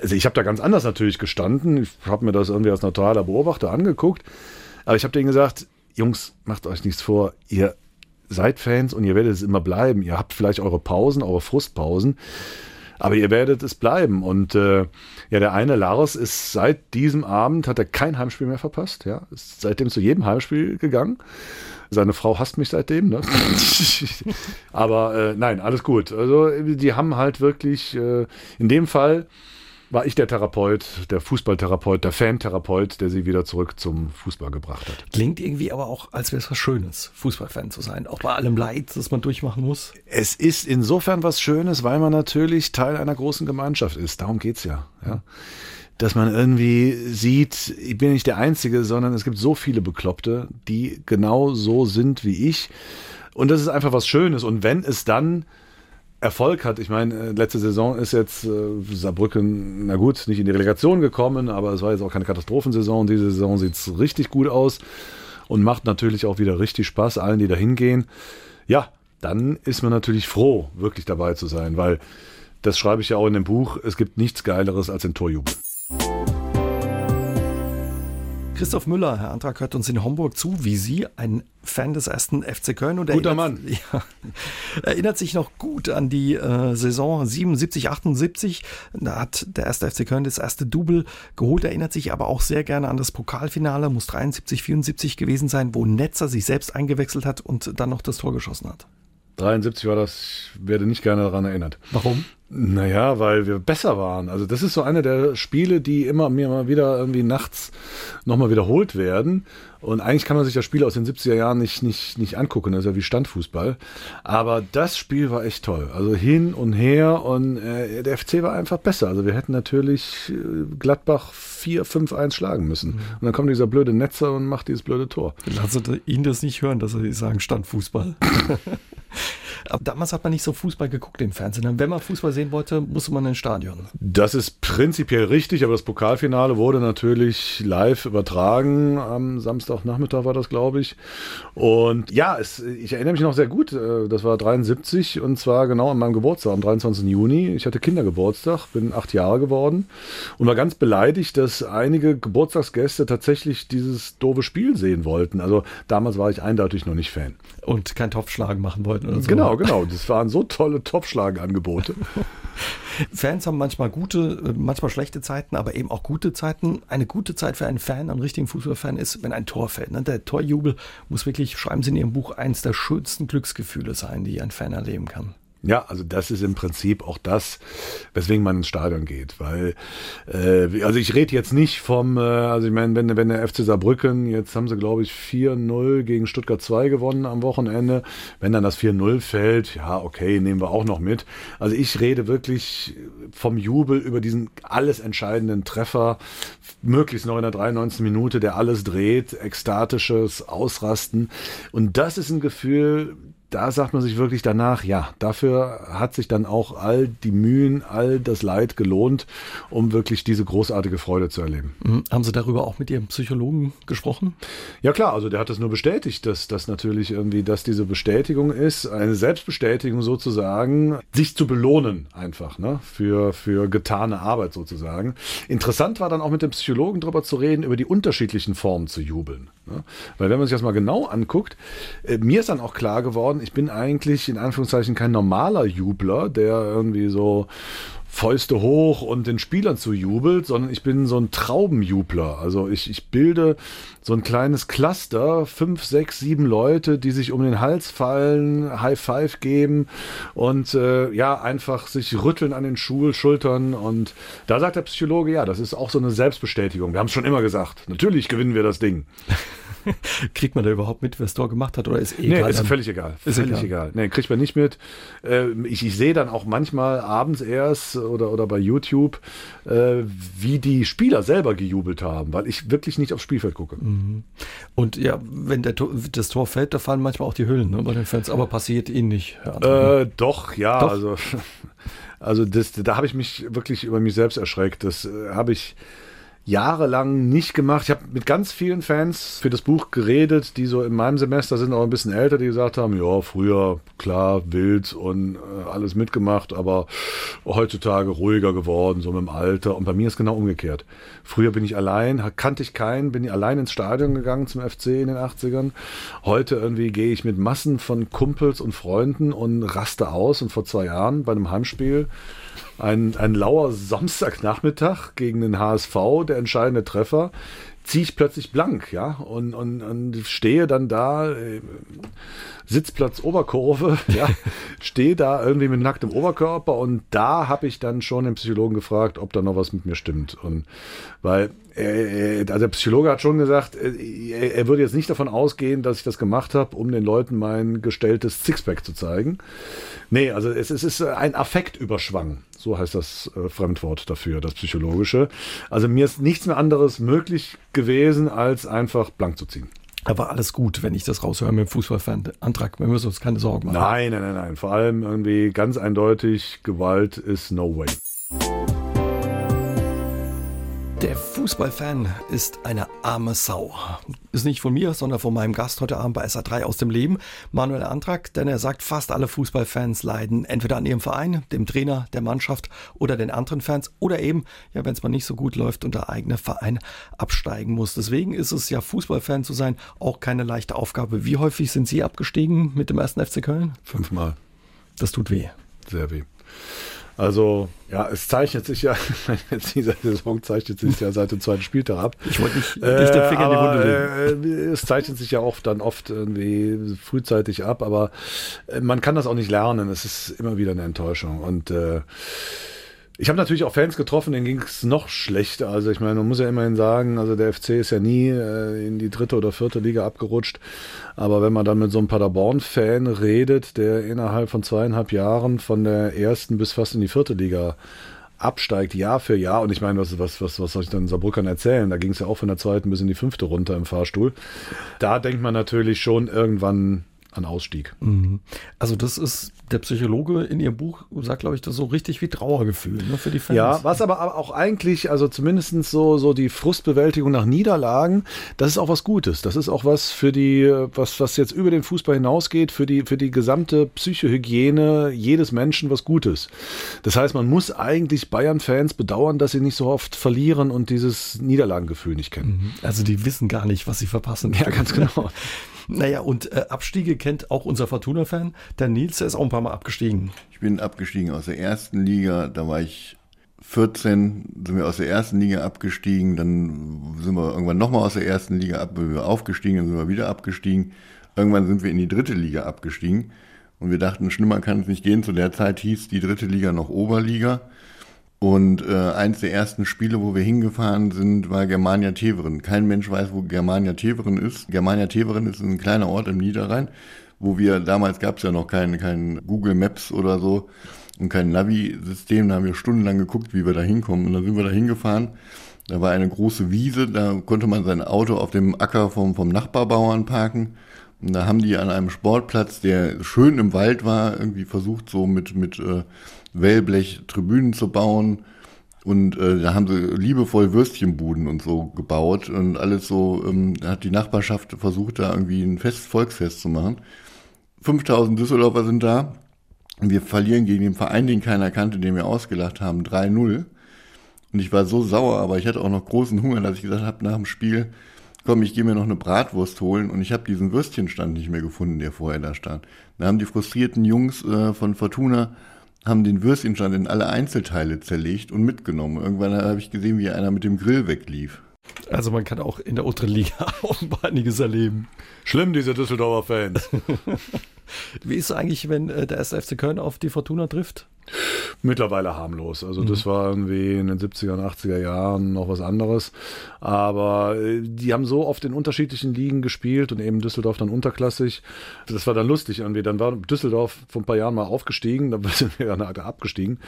Also ich habe da ganz anders natürlich gestanden. Ich habe mir das irgendwie als neutraler Beobachter angeguckt. Aber ich habe denen gesagt, Jungs, macht euch nichts vor. Ihr seid Fans und ihr werdet es immer bleiben. Ihr habt vielleicht eure Pausen, eure Frustpausen. Aber ihr werdet es bleiben. Und äh, ja, der eine Lars ist seit diesem Abend, hat er kein Heimspiel mehr verpasst. Ja, ist seitdem zu jedem Heimspiel gegangen. Seine Frau hasst mich seitdem. Ne? Aber äh, nein, alles gut. Also die haben halt wirklich äh, in dem Fall war ich der Therapeut, der Fußballtherapeut, der Fantherapeut, der sie wieder zurück zum Fußball gebracht hat. Klingt irgendwie aber auch, als wäre es was Schönes, Fußballfan zu sein, auch bei allem Leid, das man durchmachen muss. Es ist insofern was Schönes, weil man natürlich Teil einer großen Gemeinschaft ist. Darum geht's ja. ja. Dass man irgendwie sieht, ich bin nicht der Einzige, sondern es gibt so viele Bekloppte, die genau so sind wie ich. Und das ist einfach was Schönes. Und wenn es dann Erfolg hat. Ich meine, äh, letzte Saison ist jetzt äh, Saarbrücken, na gut, nicht in die Relegation gekommen, aber es war jetzt auch keine Katastrophensaison. Diese Saison sieht es richtig gut aus und macht natürlich auch wieder richtig Spaß allen, die da hingehen. Ja, dann ist man natürlich froh, wirklich dabei zu sein, weil das schreibe ich ja auch in dem Buch. Es gibt nichts Geileres als den Torjubel. Christoph Müller, Herr Antrag, hört uns in Homburg zu, wie Sie, ein Fan des ersten FC Köln. Und Guter erinnert, Mann. Ja, erinnert sich noch gut an die äh, Saison 77, 78. Da hat der erste FC Köln das erste Double geholt, erinnert sich aber auch sehr gerne an das Pokalfinale, muss 73, 74 gewesen sein, wo Netzer sich selbst eingewechselt hat und dann noch das Tor geschossen hat. 73 war das, ich werde nicht gerne daran erinnert. Warum? Naja, weil wir besser waren. Also das ist so eine der Spiele, die immer mir mal wieder irgendwie nachts nochmal wiederholt werden. Und eigentlich kann man sich das Spiel aus den 70er Jahren nicht, nicht, nicht angucken. Das ist ja wie Standfußball. Aber das Spiel war echt toll. Also hin und her und äh, der FC war einfach besser. Also wir hätten natürlich äh, Gladbach 4-5-1 schlagen müssen. Mhm. Und dann kommt dieser blöde Netzer und macht dieses blöde Tor. Sie ihn das nicht hören, dass Sie sagen Standfußball. Aber damals hat man nicht so Fußball geguckt im Fernsehen. Wenn man Fußball sehen wollte, musste man ins Stadion. Das ist prinzipiell richtig, aber das Pokalfinale wurde natürlich live übertragen. Am Samstagnachmittag war das, glaube ich. Und ja, es, ich erinnere mich noch sehr gut. Äh, das war 73 und zwar genau an meinem Geburtstag, am 23. Juni. Ich hatte Kindergeburtstag, bin acht Jahre geworden und war ganz beleidigt, dass einige Geburtstagsgäste tatsächlich dieses doofe Spiel sehen wollten. Also damals war ich eindeutig noch nicht Fan. Und kein Topfschlagen machen wollten oder so. Genau, Genau, genau. Das waren so tolle Topschlagenangebote. Fans haben manchmal gute, äh, manchmal schlechte Zeiten, aber eben auch gute Zeiten. Eine gute Zeit für einen Fan, einen richtigen Fußballfan ist, wenn ein Tor fällt. Ne? Der Torjubel muss wirklich, schreiben Sie in Ihrem Buch, eines der schönsten Glücksgefühle sein, die ein Fan erleben kann. Ja, also das ist im Prinzip auch das, weswegen man ins Stadion geht. Weil, äh, also ich rede jetzt nicht vom, äh, also ich meine, wenn, wenn der FC Saarbrücken, jetzt haben sie glaube ich 4-0 gegen Stuttgart 2 gewonnen am Wochenende. Wenn dann das 4-0 fällt, ja, okay, nehmen wir auch noch mit. Also ich rede wirklich vom Jubel über diesen alles entscheidenden Treffer, möglichst noch in der 93. Minute, der alles dreht, ekstatisches Ausrasten. Und das ist ein Gefühl, da sagt man sich wirklich danach, ja, dafür hat sich dann auch all die Mühen, all das Leid gelohnt, um wirklich diese großartige Freude zu erleben. Mhm. Haben Sie darüber auch mit Ihrem Psychologen gesprochen? Ja klar, also der hat das nur bestätigt, dass das natürlich irgendwie, dass diese Bestätigung ist, eine Selbstbestätigung sozusagen, sich zu belohnen einfach, ne, für, für getane Arbeit sozusagen. Interessant war dann auch mit dem Psychologen darüber zu reden, über die unterschiedlichen Formen zu jubeln. Ne? Weil wenn man sich das mal genau anguckt, äh, mir ist dann auch klar geworden, geworden. Ich bin eigentlich in Anführungszeichen kein normaler Jubler, der irgendwie so Fäuste hoch und den Spielern zujubelt, sondern ich bin so ein Traubenjubler. Also ich, ich bilde so ein kleines Cluster, fünf, sechs, sieben Leute, die sich um den Hals fallen, High Five geben und äh, ja, einfach sich rütteln an den Schuh, Schultern. Und da sagt der Psychologe, ja, das ist auch so eine Selbstbestätigung. Wir haben es schon immer gesagt. Natürlich gewinnen wir das Ding. kriegt man da überhaupt mit, wer das Tor gemacht hat oder ist eh nee, egal? ist völlig egal. Ist völlig egal. egal. Nee, kriegt man nicht mit. Äh, ich, ich sehe dann auch manchmal abends erst oder, oder bei YouTube, äh, wie die Spieler selber gejubelt haben, weil ich wirklich nicht aufs Spielfeld gucke. Mhm. Und ja, wenn der das Tor fällt, da fallen manchmal auch die Hüllen ne, bei den Fans, aber passiert ihnen nicht. Äh, doch, ja, doch. also also das, da habe ich mich wirklich über mich selbst erschreckt. Das äh, habe ich jahrelang nicht gemacht. Ich habe mit ganz vielen Fans für das Buch geredet, die so in meinem Semester sind, auch ein bisschen älter, die gesagt haben, ja, früher klar wild und äh, alles mitgemacht, aber heutzutage ruhiger geworden, so mit dem Alter. Und bei mir ist genau umgekehrt. Früher bin ich allein, kannte ich keinen, bin ich allein ins Stadion gegangen zum FC in den 80ern. Heute irgendwie gehe ich mit Massen von Kumpels und Freunden und raste aus. Und vor zwei Jahren bei einem Heimspiel ein, ein lauer Samstagnachmittag gegen den HSV, der entscheidende Treffer, ziehe ich plötzlich blank, ja, und, und, und stehe dann da, äh, Sitzplatz Oberkurve, ja, stehe da irgendwie mit nacktem Oberkörper und da habe ich dann schon den Psychologen gefragt, ob da noch was mit mir stimmt. Und weil äh, also der Psychologe hat schon gesagt, äh, er würde jetzt nicht davon ausgehen, dass ich das gemacht habe, um den Leuten mein gestelltes Sixpack zu zeigen. Nee, also es, es ist ein Affektüberschwang. So heißt das äh, Fremdwort dafür, das psychologische. Also mir ist nichts mehr anderes möglich gewesen, als einfach blank zu ziehen. Aber alles gut, wenn ich das raushöre mit dem Fußballfan-Antrag. Wir müssen uns keine Sorgen machen. Nein, nein, nein, nein. Vor allem irgendwie ganz eindeutig, Gewalt ist no way. Der Fußballfan ist eine arme Sau. Ist nicht von mir, sondern von meinem Gast heute Abend bei SA3 aus dem Leben, Manuel Antrag, denn er sagt, fast alle Fußballfans leiden entweder an ihrem Verein, dem Trainer, der Mannschaft oder den anderen Fans oder eben, ja, wenn es mal nicht so gut läuft und der eigene Verein absteigen muss. Deswegen ist es ja, Fußballfan zu sein, auch keine leichte Aufgabe. Wie häufig sind Sie abgestiegen mit dem ersten FC Köln? Fünfmal. Das tut weh. Sehr weh. Also, ja, es zeichnet sich ja, jetzt dieser Saison zeichnet sich ja seit dem zweiten Spieltag ab. Ich wollte nicht, äh, nicht den Finger in die Wunde legen. Äh, es zeichnet sich ja oft dann oft irgendwie frühzeitig ab, aber äh, man kann das auch nicht lernen. Es ist immer wieder eine Enttäuschung. Und äh, ich habe natürlich auch Fans getroffen, denen ging es noch schlechter. Also ich meine, man muss ja immerhin sagen, also der FC ist ja nie äh, in die dritte oder vierte Liga abgerutscht. Aber wenn man dann mit so einem Paderborn-Fan redet, der innerhalb von zweieinhalb Jahren von der ersten bis fast in die vierte Liga absteigt, Jahr für Jahr. Und ich meine, was, was, was, was soll ich dann Saarbrückern erzählen? Da ging es ja auch von der zweiten bis in die fünfte runter im Fahrstuhl. Da denkt man natürlich schon irgendwann an Ausstieg. Mhm. Also das ist der Psychologe in ihrem Buch sagt, glaube ich, das so richtig wie Trauergefühl ne, für die Fans. Ja, was aber auch eigentlich, also zumindest so, so die Frustbewältigung nach Niederlagen, das ist auch was Gutes. Das ist auch was für die, was, was jetzt über den Fußball hinausgeht, für die, für die gesamte Psychohygiene jedes Menschen was Gutes. Das heißt, man muss eigentlich Bayern-Fans bedauern, dass sie nicht so oft verlieren und dieses Niederlagengefühl nicht kennen. Mhm. Also die wissen gar nicht, was sie verpassen. Ja, ganz genau. Naja, und äh, Abstiege kennt auch unser Fortuna-Fan. Der Nils, der ist auch ein paar Mal abgestiegen. Ich bin abgestiegen aus der ersten Liga, da war ich 14, sind wir aus der ersten Liga abgestiegen, dann sind wir irgendwann nochmal aus der ersten Liga ab, aufgestiegen, dann sind wir wieder abgestiegen. Irgendwann sind wir in die dritte Liga abgestiegen und wir dachten, schlimmer kann es nicht gehen. Zu der Zeit hieß die dritte Liga noch Oberliga. Und äh, eins der ersten Spiele, wo wir hingefahren sind, war Germania Teveren. Kein Mensch weiß, wo Germania Teveren ist. Germania Teveren ist ein kleiner Ort im Niederrhein, wo wir, damals gab es ja noch kein, kein Google Maps oder so und kein Navi-System. Da haben wir stundenlang geguckt, wie wir da hinkommen. Und dann sind wir da hingefahren. Da war eine große Wiese, da konnte man sein Auto auf dem Acker vom, vom Nachbarbauern parken. Und da haben die an einem Sportplatz, der schön im Wald war, irgendwie versucht, so mit, mit äh, Wellblech Tribünen zu bauen. Und äh, da haben sie liebevoll Würstchenbuden und so gebaut und alles so, ähm, hat die Nachbarschaft versucht, da irgendwie ein Fest, Volksfest zu machen. 5000 Düsseldorfer sind da. Und wir verlieren gegen den Verein, den keiner kannte, den wir ausgelacht haben, 3-0. Und ich war so sauer, aber ich hatte auch noch großen Hunger, dass ich gesagt habe nach dem Spiel, komm, ich gehe mir noch eine Bratwurst holen und ich habe diesen Würstchenstand nicht mehr gefunden, der vorher da stand. Da haben die frustrierten Jungs äh, von Fortuna haben den Würstchenstand in alle Einzelteile zerlegt und mitgenommen. Irgendwann habe ich gesehen, wie einer mit dem Grill weglief. Also man kann auch in der unteren Liga auch einiges erleben. Schlimm, diese Düsseldorfer Fans. Wie ist es eigentlich, wenn äh, der SFC Köln auf die Fortuna trifft? Mittlerweile harmlos. Also mhm. das war irgendwie in den 70er und 80er Jahren noch was anderes. Aber äh, die haben so oft in unterschiedlichen Ligen gespielt und eben Düsseldorf dann unterklassig. Das war dann lustig irgendwie. Dann war Düsseldorf vor ein paar Jahren mal aufgestiegen, dann sind wir dann abgestiegen.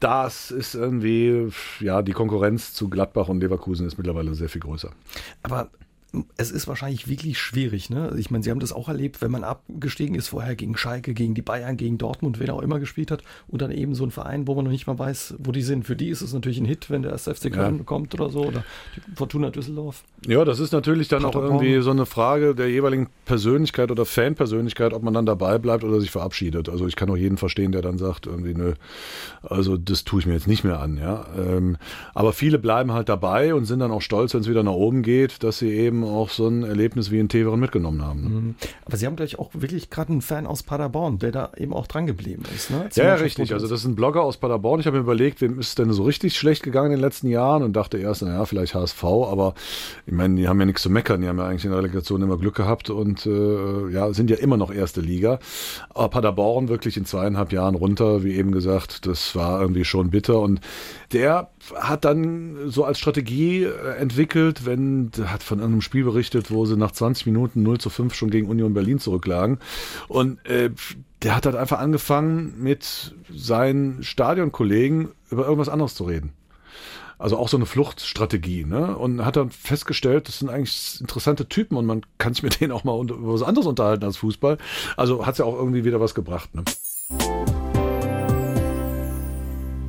Das ist irgendwie, ja, die Konkurrenz zu Gladbach und Leverkusen ist mittlerweile sehr viel größer. Aber es ist wahrscheinlich wirklich schwierig. Ne? Ich meine, Sie haben das auch erlebt, wenn man abgestiegen ist, vorher gegen Schalke, gegen die Bayern, gegen Dortmund, wer auch immer gespielt hat, und dann eben so ein Verein, wo man noch nicht mal weiß, wo die sind. Für die ist es natürlich ein Hit, wenn der erste FC Köln ja. kommt oder so, oder Fortuna Düsseldorf. Ja, das ist natürlich dann auch irgendwie so eine Frage der jeweiligen Persönlichkeit oder Fanpersönlichkeit, ob man dann dabei bleibt oder sich verabschiedet. Also ich kann auch jeden verstehen, der dann sagt, irgendwie, nö, also das tue ich mir jetzt nicht mehr an, ja. Ähm, aber viele bleiben halt dabei und sind dann auch stolz, wenn es wieder nach oben geht, dass sie eben auch so ein Erlebnis wie in Teveren mitgenommen haben. Ne? Mhm. Aber Sie haben gleich auch wirklich gerade einen Fan aus Paderborn, der da eben auch dran geblieben ist. Ne? Ja, ja richtig. Also das ist ein Blogger aus Paderborn. Ich habe mir überlegt, wem ist denn so richtig schlecht gegangen in den letzten Jahren und dachte erst, naja, vielleicht HSV, aber ich meine, die haben ja nichts zu meckern. Die haben ja eigentlich in der Relegation immer Glück gehabt und äh, ja, sind ja immer noch erste Liga. Aber Paderborn wirklich in zweieinhalb Jahren runter, wie eben gesagt, das war irgendwie schon bitter und der hat dann so als Strategie äh, entwickelt, wenn, hat von einem Spiel berichtet, wo sie nach 20 Minuten 0 zu 5 schon gegen Union Berlin zurücklagen. Und äh, der hat halt einfach angefangen, mit seinen Stadionkollegen über irgendwas anderes zu reden. Also auch so eine Fluchtstrategie, ne? Und hat dann festgestellt, das sind eigentlich interessante Typen und man kann sich mit denen auch mal über was anderes unterhalten als Fußball. Also hat es ja auch irgendwie wieder was gebracht, ne?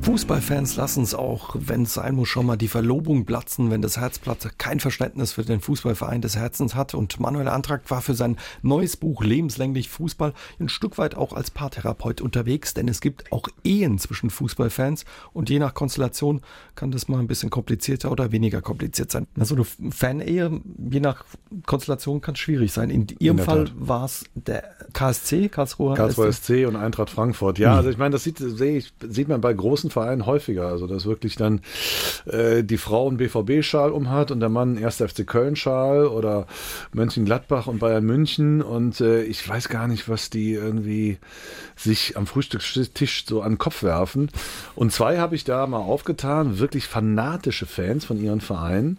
Fußballfans lassen es auch, wenn es sein muss, schon mal die Verlobung platzen, wenn das Herzblatt kein Verständnis für den Fußballverein des Herzens hat. Und Manuel Antrag war für sein neues Buch Lebenslänglich Fußball ein Stück weit auch als Paartherapeut unterwegs, denn es gibt auch Ehen zwischen Fußballfans und je nach Konstellation kann das mal ein bisschen komplizierter oder weniger kompliziert sein. Also eine Fan-Ehe, je nach Konstellation kann es schwierig sein. In Ihrem In Fall war es der KSC, Karlsruher Karlsruher SC und Eintracht Frankfurt. Ja, mhm. also ich meine, das sieht, sehe ich, sieht man bei großen Vereinen häufiger. Also dass wirklich dann äh, die Frau einen BVB-Schal umhat und der Mann einen 1. FC Köln-Schal oder Mönchengladbach und Bayern München. Und äh, ich weiß gar nicht, was die irgendwie sich am Frühstückstisch so an den Kopf werfen. Und zwei habe ich da mal aufgetan, wirklich fanatische Fans von ihren Vereinen.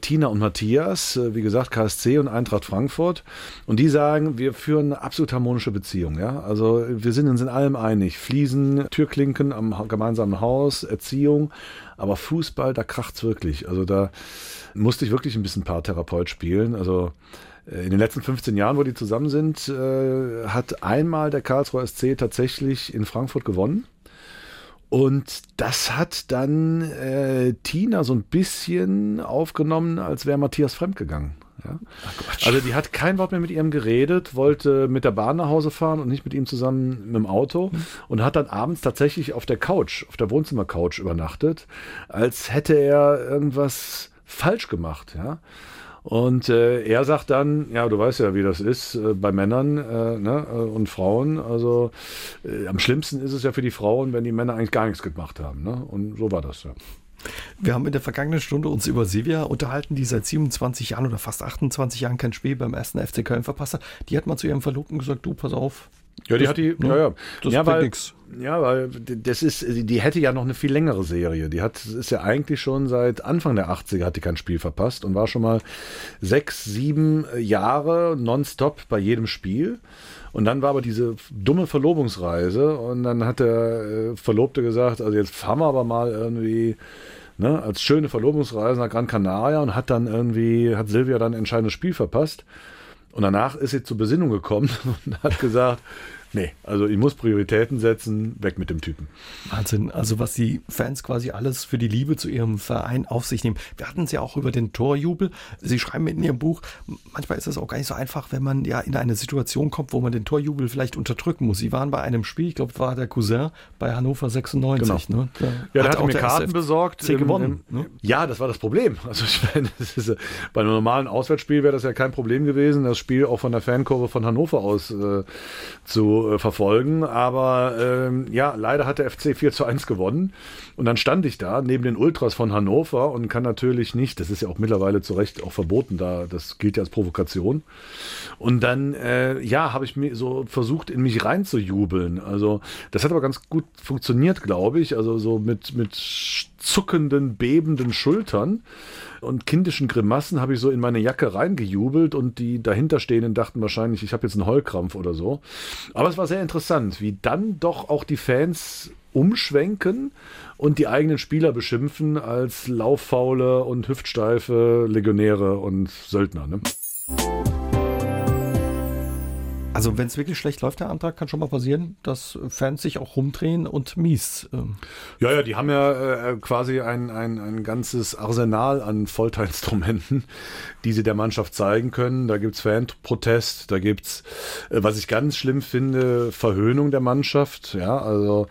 Tina und Matthias, äh, wie gesagt, KSC und Eintracht Frankfurt. Und die sagen, wir führen eine absolut harmonische Beziehung. Ja? Also wir sind uns in allem einig. Fliesen, Türklinken am gemeinsamen Haus, Erziehung. Aber Fußball, da kracht's wirklich. Also da musste ich wirklich ein bisschen Paartherapeut spielen. Also äh, in den letzten 15 Jahren, wo die zusammen sind, äh, hat einmal der Karlsruher SC tatsächlich in Frankfurt gewonnen. Und das hat dann äh, Tina so ein bisschen aufgenommen, als wäre Matthias fremdgegangen. Ja? Also die hat kein Wort mehr mit ihm geredet, wollte mit der Bahn nach Hause fahren und nicht mit ihm zusammen mit dem Auto mhm. und hat dann abends tatsächlich auf der Couch, auf der Wohnzimmercouch übernachtet, als hätte er irgendwas falsch gemacht. Ja? Und äh, er sagt dann, ja, du weißt ja, wie das ist äh, bei Männern äh, ne, äh, und Frauen. Also äh, am schlimmsten ist es ja für die Frauen, wenn die Männer eigentlich gar nichts gemacht haben. Ne? Und so war das ja. Wir haben in der vergangenen Stunde uns über Silvia unterhalten, die seit 27 Jahren oder fast 28 Jahren kein Spiel beim ersten FC Köln verpasst hat. Die hat mal zu ihrem Verlobten gesagt, du, pass auf, ja, die das, hat die, ne? ja, ja. Das ja, weil, nix. Ja, weil das ist, die hätte ja noch eine viel längere Serie. Die hat, ist ja eigentlich schon seit Anfang der 80er hat die kein Spiel verpasst und war schon mal sechs, sieben Jahre nonstop bei jedem Spiel. Und dann war aber diese dumme Verlobungsreise und dann hat der äh, Verlobte gesagt, also jetzt fahren wir aber mal irgendwie ne, als schöne Verlobungsreise nach Gran Canaria und hat dann irgendwie, hat Silvia dann ein entscheidendes Spiel verpasst. Und danach ist sie zur Besinnung gekommen und hat gesagt, Nee, also ich muss Prioritäten setzen, weg mit dem Typen. Wahnsinn, also was die Fans quasi alles für die Liebe zu ihrem Verein auf sich nehmen. Wir hatten es ja auch über den Torjubel. Sie schreiben in Ihrem Buch, manchmal ist es auch gar nicht so einfach, wenn man ja in eine Situation kommt, wo man den Torjubel vielleicht unterdrücken muss. Sie waren bei einem Spiel, ich glaube, war der Cousin bei Hannover 96. Genau. Ne? Der ja, der hat, hat mir Karten besorgt. Im, gewonnen. Im, ne? Ja, das war das Problem. Also ich meine, ist, bei einem normalen Auswärtsspiel wäre das ja kein Problem gewesen, das Spiel auch von der Fankurve von Hannover aus äh, zu äh, verfolgen. Aber ähm, ja, leider hat der FC 4 zu 1 gewonnen. Und dann stand ich da neben den Ultras von Hannover und kann natürlich nicht, das ist ja auch mittlerweile zu Recht auch verboten, da das gilt ja als Provokation. Und dann, äh, ja, habe ich mir so versucht, in mich reinzujubeln. Also das hat aber ganz gut funktioniert, glaube ich. Also so mit, mit zuckenden, bebenden Schultern und kindischen Grimassen habe ich so in meine Jacke reingejubelt und die dahinterstehenden dachten wahrscheinlich, ich habe jetzt einen Heulkrampf oder so. Aber es war sehr interessant, wie dann doch auch die Fans umschwenken und die eigenen Spieler beschimpfen als lauffaule und hüftsteife Legionäre und Söldner. Ne? Also wenn es wirklich schlecht läuft, der Antrag, kann schon mal passieren, dass Fans sich auch rumdrehen und mies. Ähm. Ja, ja, die haben ja äh, quasi ein, ein, ein ganzes Arsenal an Folterinstrumenten, die sie der Mannschaft zeigen können. Da gibt's Fanprotest, da gibt's, äh, was ich ganz schlimm finde, Verhöhnung der Mannschaft. Ja, also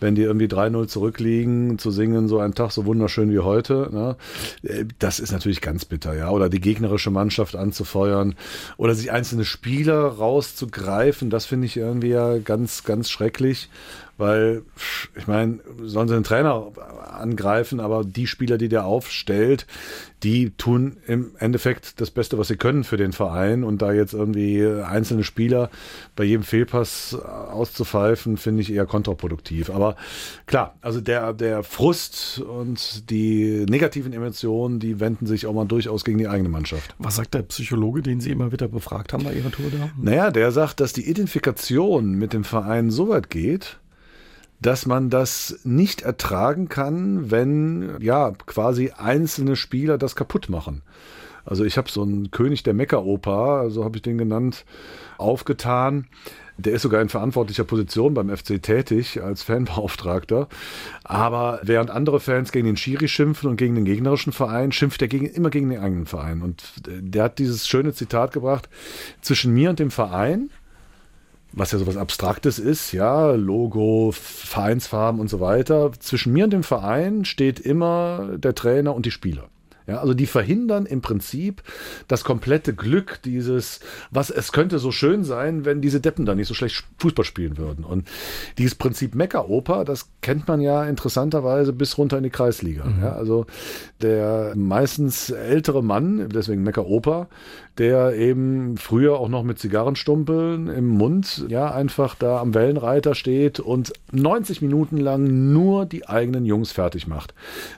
wenn die irgendwie 3-0 zurückliegen, zu singen, so ein Tag so wunderschön wie heute. Ne? Äh, das ist natürlich ganz bitter, ja. Oder die gegnerische Mannschaft anzufeuern oder sich einzelne Spieler rauszugreifen, das finde ich irgendwie ja ganz, ganz schrecklich weil ich meine, sollen sie den Trainer angreifen, aber die Spieler, die der aufstellt, die tun im Endeffekt das Beste, was sie können für den Verein und da jetzt irgendwie einzelne Spieler bei jedem Fehlpass auszupfeifen, finde ich eher kontraproduktiv. Aber klar, also der, der Frust und die negativen Emotionen, die wenden sich auch mal durchaus gegen die eigene Mannschaft. Was sagt der Psychologe, den Sie immer wieder befragt haben bei Ihrer Tour da? Naja, der sagt, dass die Identifikation mit dem Verein so weit geht, dass man das nicht ertragen kann, wenn ja quasi einzelne Spieler das kaputt machen. Also ich habe so einen König der Meckeroper, so habe ich den genannt, aufgetan. Der ist sogar in verantwortlicher Position beim FC tätig als Fanbeauftragter. Aber während andere Fans gegen den Schiri schimpfen und gegen den gegnerischen Verein, schimpft er gegen, immer gegen den eigenen Verein. Und der hat dieses schöne Zitat gebracht, zwischen mir und dem Verein was ja sowas Abstraktes ist, ja, Logo, Vereinsfarben und so weiter. Zwischen mir und dem Verein steht immer der Trainer und die Spieler. Ja, also die verhindern im Prinzip das komplette Glück dieses, was es könnte so schön sein, wenn diese Deppen da nicht so schlecht Fußball spielen würden. Und dieses Prinzip Meckeroper, das kennt man ja interessanterweise bis runter in die Kreisliga. Mhm. Ja, also der meistens ältere Mann, deswegen Meckeroper, der eben früher auch noch mit Zigarrenstumpeln im Mund, ja, einfach da am Wellenreiter steht und 90 Minuten lang nur die eigenen Jungs fertig macht.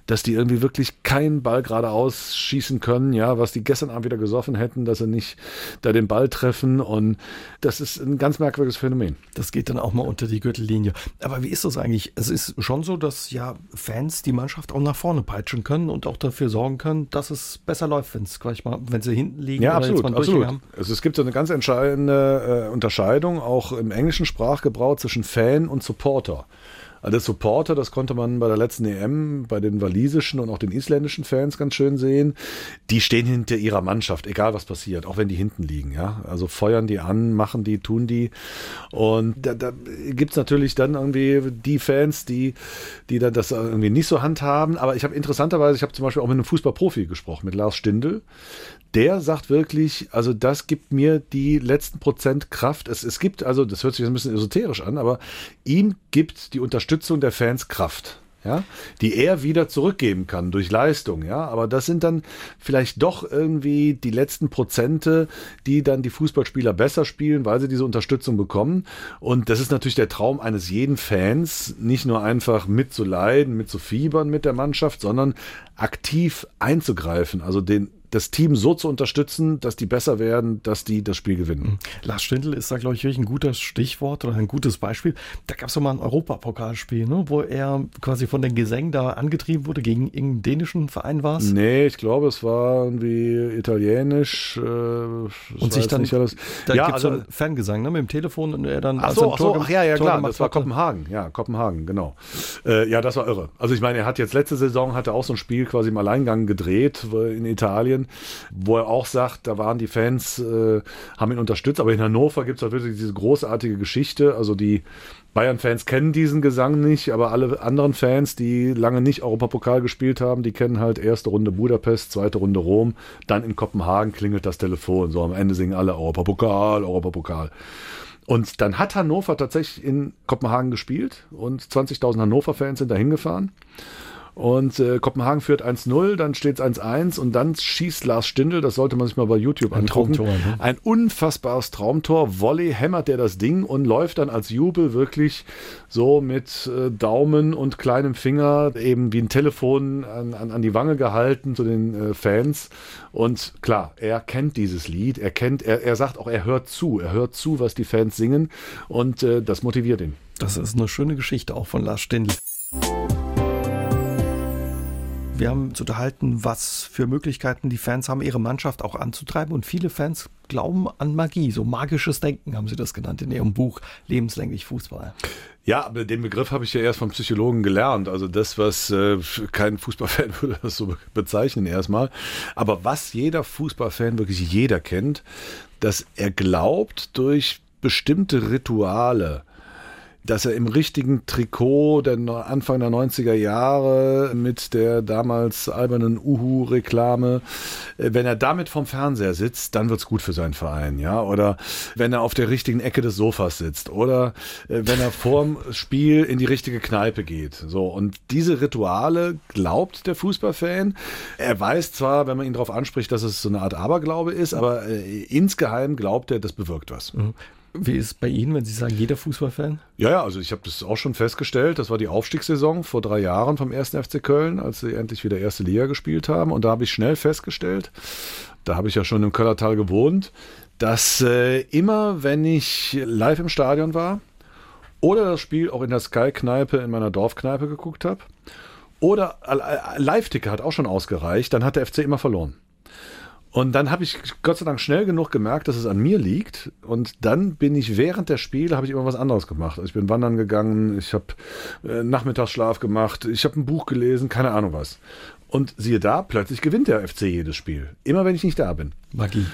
Dass die irgendwie wirklich keinen Ball geradeaus schießen können, ja, was die gestern Abend wieder gesoffen hätten, dass sie nicht da den Ball treffen und das ist ein ganz merkwürdiges Phänomen. Das geht dann auch mal unter die Gürtellinie. Aber wie ist das eigentlich? Es ist schon so, dass ja Fans die Mannschaft auch nach vorne peitschen können und auch dafür sorgen können, dass es besser läuft, wenn es gleich mal, wenn sie hinten liegen ja, absolut, absolut. Also es gibt so eine ganz entscheidende äh, Unterscheidung auch im englischen Sprachgebrauch zwischen Fan und Supporter. Also Supporter, das konnte man bei der letzten EM bei den walisischen und auch den isländischen Fans ganz schön sehen. Die stehen hinter ihrer Mannschaft, egal was passiert, auch wenn die hinten liegen. Ja, also feuern die an, machen die, tun die. Und da, da gibt es natürlich dann irgendwie die Fans, die, die dann das irgendwie nicht so handhaben. Aber ich habe interessanterweise, ich habe zum Beispiel auch mit einem Fußballprofi gesprochen, mit Lars Stindl der sagt wirklich, also das gibt mir die letzten Prozent Kraft. Es, es gibt, also das hört sich ein bisschen esoterisch an, aber ihm gibt die Unterstützung der Fans Kraft. Ja, die er wieder zurückgeben kann durch Leistung, ja, aber das sind dann vielleicht doch irgendwie die letzten Prozente, die dann die Fußballspieler besser spielen, weil sie diese Unterstützung bekommen. Und das ist natürlich der Traum eines jeden Fans, nicht nur einfach mitzuleiden, mitzufiebern mit der Mannschaft, sondern aktiv einzugreifen, also den das Team so zu unterstützen, dass die besser werden, dass die das Spiel gewinnen. Mhm. Lars Stindl ist da, glaube ich, wirklich ein gutes Stichwort oder ein gutes Beispiel. Da gab es doch mal ein Europapokalspiel, ne, wo er quasi von den Gesängen da angetrieben wurde. Gegen irgendeinen dänischen Verein war es? Nee, ich glaube, es war irgendwie italienisch. Äh, und sich dann, nicht alles. da ja, gibt es also, so Fangesang ne, mit dem Telefon und er dann. Ach so, ach so ach ja, ja, klar, das war hatte. Kopenhagen. Ja, Kopenhagen, genau. Äh, ja, das war irre. Also ich meine, er hat jetzt letzte Saison, hat er auch so ein Spiel quasi im Alleingang gedreht in Italien Italien, wo er auch sagt, da waren die Fans, äh, haben ihn unterstützt. Aber in Hannover gibt es halt wirklich diese großartige Geschichte. Also die Bayern-Fans kennen diesen Gesang nicht, aber alle anderen Fans, die lange nicht Europapokal gespielt haben, die kennen halt erste Runde Budapest, zweite Runde Rom, dann in Kopenhagen klingelt das Telefon. So am Ende singen alle Europapokal, Europapokal. Und dann hat Hannover tatsächlich in Kopenhagen gespielt und 20.000 Hannover-Fans sind da hingefahren. Und äh, Kopenhagen führt 1-0, dann steht es 1-1 und dann schießt Lars Stindl, das sollte man sich mal bei YouTube Ein angucken. Traumtor, ne? Ein unfassbares Traumtor. Volley hämmert der das Ding und läuft dann als Jubel wirklich so mit äh, Daumen und kleinem Finger eben wie ein Telefon an, an, an die Wange gehalten zu den äh, Fans. Und klar, er kennt dieses Lied, er kennt, er, er sagt auch, er hört zu, er hört zu, was die Fans singen und äh, das motiviert ihn. Das ist eine schöne Geschichte auch von Lars Stindl. Wir haben uns unterhalten, was für Möglichkeiten die Fans haben, ihre Mannschaft auch anzutreiben. Und viele Fans glauben an Magie, so magisches Denken haben sie das genannt in ihrem Buch Lebenslänglich Fußball. Ja, aber den Begriff habe ich ja erst vom Psychologen gelernt. Also das, was äh, kein Fußballfan würde das so bezeichnen erstmal. Aber was jeder Fußballfan, wirklich jeder kennt, dass er glaubt, durch bestimmte Rituale, dass er im richtigen Trikot der Anfang der 90er Jahre mit der damals albernen Uhu-Reklame, äh, wenn er damit vom Fernseher sitzt, dann wird's gut für seinen Verein, ja. Oder wenn er auf der richtigen Ecke des Sofas sitzt. Oder äh, wenn er vorm Spiel in die richtige Kneipe geht. So. Und diese Rituale glaubt der Fußballfan. Er weiß zwar, wenn man ihn darauf anspricht, dass es so eine Art Aberglaube ist, aber äh, insgeheim glaubt er, das bewirkt was. Wie ist es bei Ihnen, wenn Sie sagen, jeder Fußballfan? Ja, ja, also ich habe das auch schon festgestellt. Das war die Aufstiegssaison vor drei Jahren vom 1. FC Köln, als sie endlich wieder erste Liga gespielt haben. Und da habe ich schnell festgestellt, da habe ich ja schon im Köllertal gewohnt, dass äh, immer, wenn ich live im Stadion war oder das Spiel auch in der Sky-Kneipe in meiner Dorfkneipe geguckt habe oder äh, Live-Ticker hat auch schon ausgereicht, dann hat der FC immer verloren. Und dann habe ich Gott sei Dank schnell genug gemerkt, dass es an mir liegt. Und dann bin ich während der Spiele habe ich immer was anderes gemacht. Also ich bin wandern gegangen, ich habe äh, Nachmittagsschlaf gemacht, ich habe ein Buch gelesen, keine Ahnung was. Und siehe da, plötzlich gewinnt der FC jedes Spiel. Immer wenn ich nicht da bin. Magie.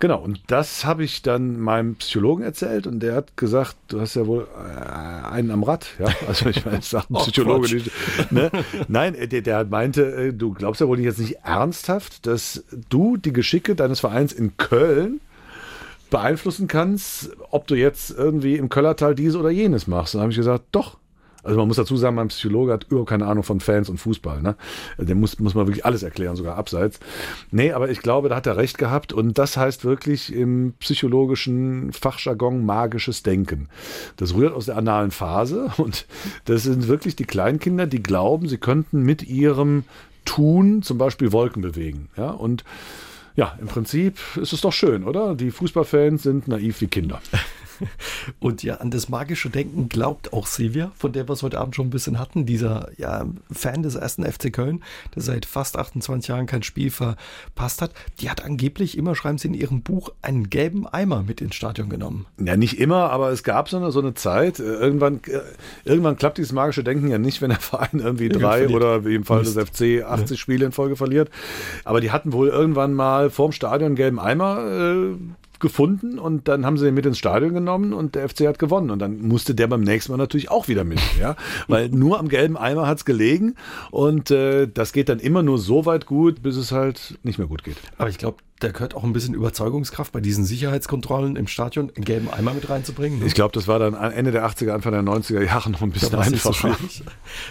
Genau, und das habe ich dann meinem Psychologen erzählt und der hat gesagt, du hast ja wohl äh, einen am Rad. Ja, also ich meine, das sagt ein Oh, Psychologe nicht. Ne? Nein, der, der meinte, äh, du glaubst ja wohl jetzt nicht ernsthaft, dass du die Geschicke deines Vereins in Köln beeinflussen kannst, ob du jetzt irgendwie im Köllertal dies oder jenes machst. Und dann habe ich gesagt, doch. Also man muss dazu sagen, mein Psychologe hat überhaupt keine Ahnung von Fans und Fußball. Ne? Der muss, muss man wirklich alles erklären, sogar abseits. Nee, aber ich glaube, da hat er recht gehabt. Und das heißt wirklich im psychologischen Fachjargon magisches Denken. Das rührt aus der analen Phase. Und das sind wirklich die Kleinkinder, die glauben, sie könnten mit ihrem Tun zum Beispiel Wolken bewegen. Ja, und ja, im Prinzip ist es doch schön, oder? Die Fußballfans sind naiv wie Kinder. Und ja, an das magische Denken glaubt auch Silvia, von der wir es heute Abend schon ein bisschen hatten, dieser ja, Fan des ersten FC Köln, der seit fast 28 Jahren kein Spiel verpasst hat. Die hat angeblich immer, schreiben sie in ihrem Buch, einen gelben Eimer mit ins Stadion genommen. Ja, nicht immer, aber es gab so eine, so eine Zeit. äh, Irgendwann, äh, irgendwann klappt dieses magische Denken ja nicht, wenn der Verein irgendwie drei oder wie im Fall des. FC 80 Spiele in Folge verliert. Aber die hatten wohl irgendwann mal vorm Stadion einen gelben Eimer äh, gefunden und dann haben sie den mit ins Stadion genommen und der FC hat gewonnen. Und dann musste der beim nächsten Mal natürlich auch wieder mit, ja. Weil nur am gelben Eimer hat's gelegen und äh, das geht dann immer nur so weit gut, bis es halt nicht mehr gut geht. Aber ich glaube, da gehört auch ein bisschen Überzeugungskraft bei diesen Sicherheitskontrollen im Stadion, einen gelben Eimer mit reinzubringen. ne? Ich glaube, das war dann Ende der 80er, Anfang der 90er Jahre noch ein bisschen so einfacher. schwierig.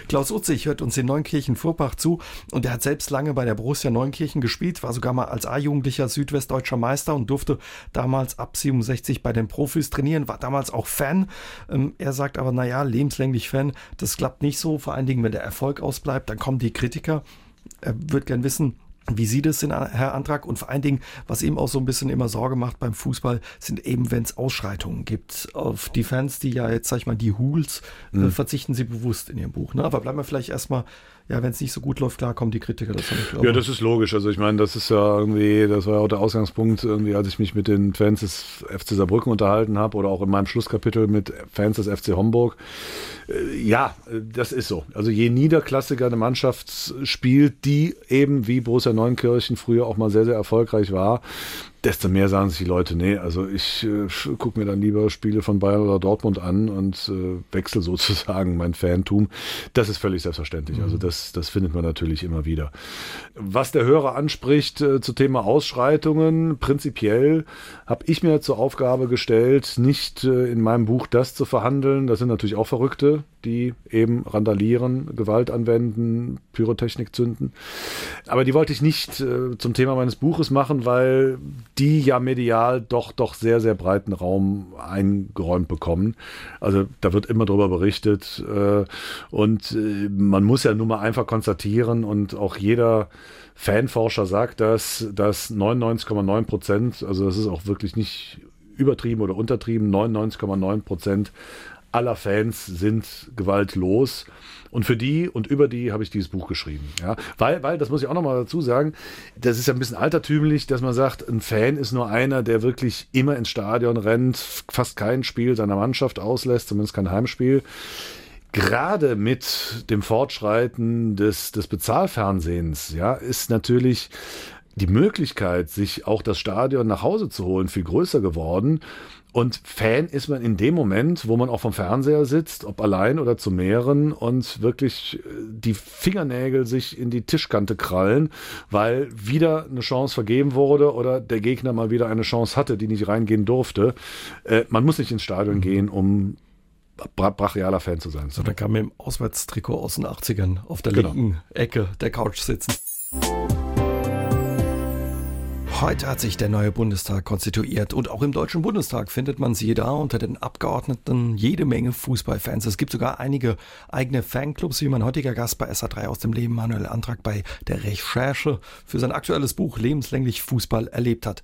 Klaus Utzig hört uns in Neunkirchen Furbach zu und er hat selbst lange bei der Borussia Neunkirchen gespielt, war sogar mal als A-Jugendlicher südwestdeutscher Meister und durfte damals ab 67 bei den Profis trainieren, war damals auch Fan. Ähm, er sagt aber, naja, lebenslänglich Fan, das klappt nicht so, vor allen Dingen, wenn der Erfolg ausbleibt, dann kommen die Kritiker. Er wird gern wissen, wie Sie das sind, Herr Antrag? Und vor allen Dingen, was ihm auch so ein bisschen immer Sorge macht beim Fußball, sind eben, wenn es Ausschreitungen gibt. Auf die Fans, die ja jetzt, sag ich mal, die Hools, Mhm. äh, verzichten Sie bewusst in Ihrem Buch. Ne? Aber bleiben wir vielleicht erstmal, ja, wenn es nicht so gut läuft, klar kommen die Kritiker. Das Ja, das ist logisch. Also ich meine, das ist ja irgendwie, das war ja auch der Ausgangspunkt, irgendwie, als ich mich mit den Fans des FC Saarbrücken unterhalten habe oder auch in meinem Schlusskapitel mit Fans des FC Homburg. Äh, Ja, das ist so. Also je niederklassiger eine Mannschaft spielt, die eben wie Borussia Neunkirchen früher auch mal sehr, sehr erfolgreich war, desto mehr sagen sich die Leute, nee, also ich äh, gucke mir dann lieber Spiele von Bayern oder Dortmund an und äh, wechsle sozusagen mein Fantum. Das ist völlig selbstverständlich. Also das, das findet man natürlich immer wieder. Was der Hörer anspricht äh, zu Thema Ausschreitungen, prinzipiell habe ich mir zur Aufgabe gestellt, nicht äh, in meinem Buch das zu verhandeln. Das sind natürlich auch Verrückte. Die eben randalieren, Gewalt anwenden, Pyrotechnik zünden. Aber die wollte ich nicht äh, zum Thema meines Buches machen, weil die ja medial doch, doch sehr, sehr breiten Raum eingeräumt bekommen. Also da wird immer drüber berichtet äh, und äh, man muss ja nun mal einfach konstatieren und auch jeder Fanforscher sagt das, dass 99,9 Prozent, also das ist auch wirklich nicht übertrieben oder untertrieben, 99,9 Prozent aller Fans sind gewaltlos. Und für die und über die habe ich dieses Buch geschrieben. Ja, weil, weil, das muss ich auch nochmal dazu sagen, das ist ja ein bisschen altertümlich, dass man sagt, ein Fan ist nur einer, der wirklich immer ins Stadion rennt, fast kein Spiel seiner Mannschaft auslässt, zumindest kein Heimspiel. Gerade mit dem Fortschreiten des, des Bezahlfernsehens, ja, ist natürlich die Möglichkeit, sich auch das Stadion nach Hause zu holen, viel größer geworden. Und Fan ist man in dem Moment, wo man auch vom Fernseher sitzt, ob allein oder zu mehreren und wirklich äh, die Fingernägel sich in die Tischkante krallen, weil wieder eine Chance vergeben wurde oder der Gegner mal wieder eine Chance hatte, die nicht reingehen durfte. Äh, man muss nicht ins Stadion mhm. gehen, um brachialer Fan zu sein. So, dann kann man im Auswärtstrikot aus den 80ern auf der genau. linken Ecke der Couch sitzen. Heute hat sich der neue Bundestag konstituiert und auch im Deutschen Bundestag findet man sie da unter den Abgeordneten jede Menge Fußballfans. Es gibt sogar einige eigene Fanclubs, wie mein heutiger Gast bei SA3 aus dem Leben, Manuel Antrag, bei der Recherche für sein aktuelles Buch Lebenslänglich Fußball erlebt hat.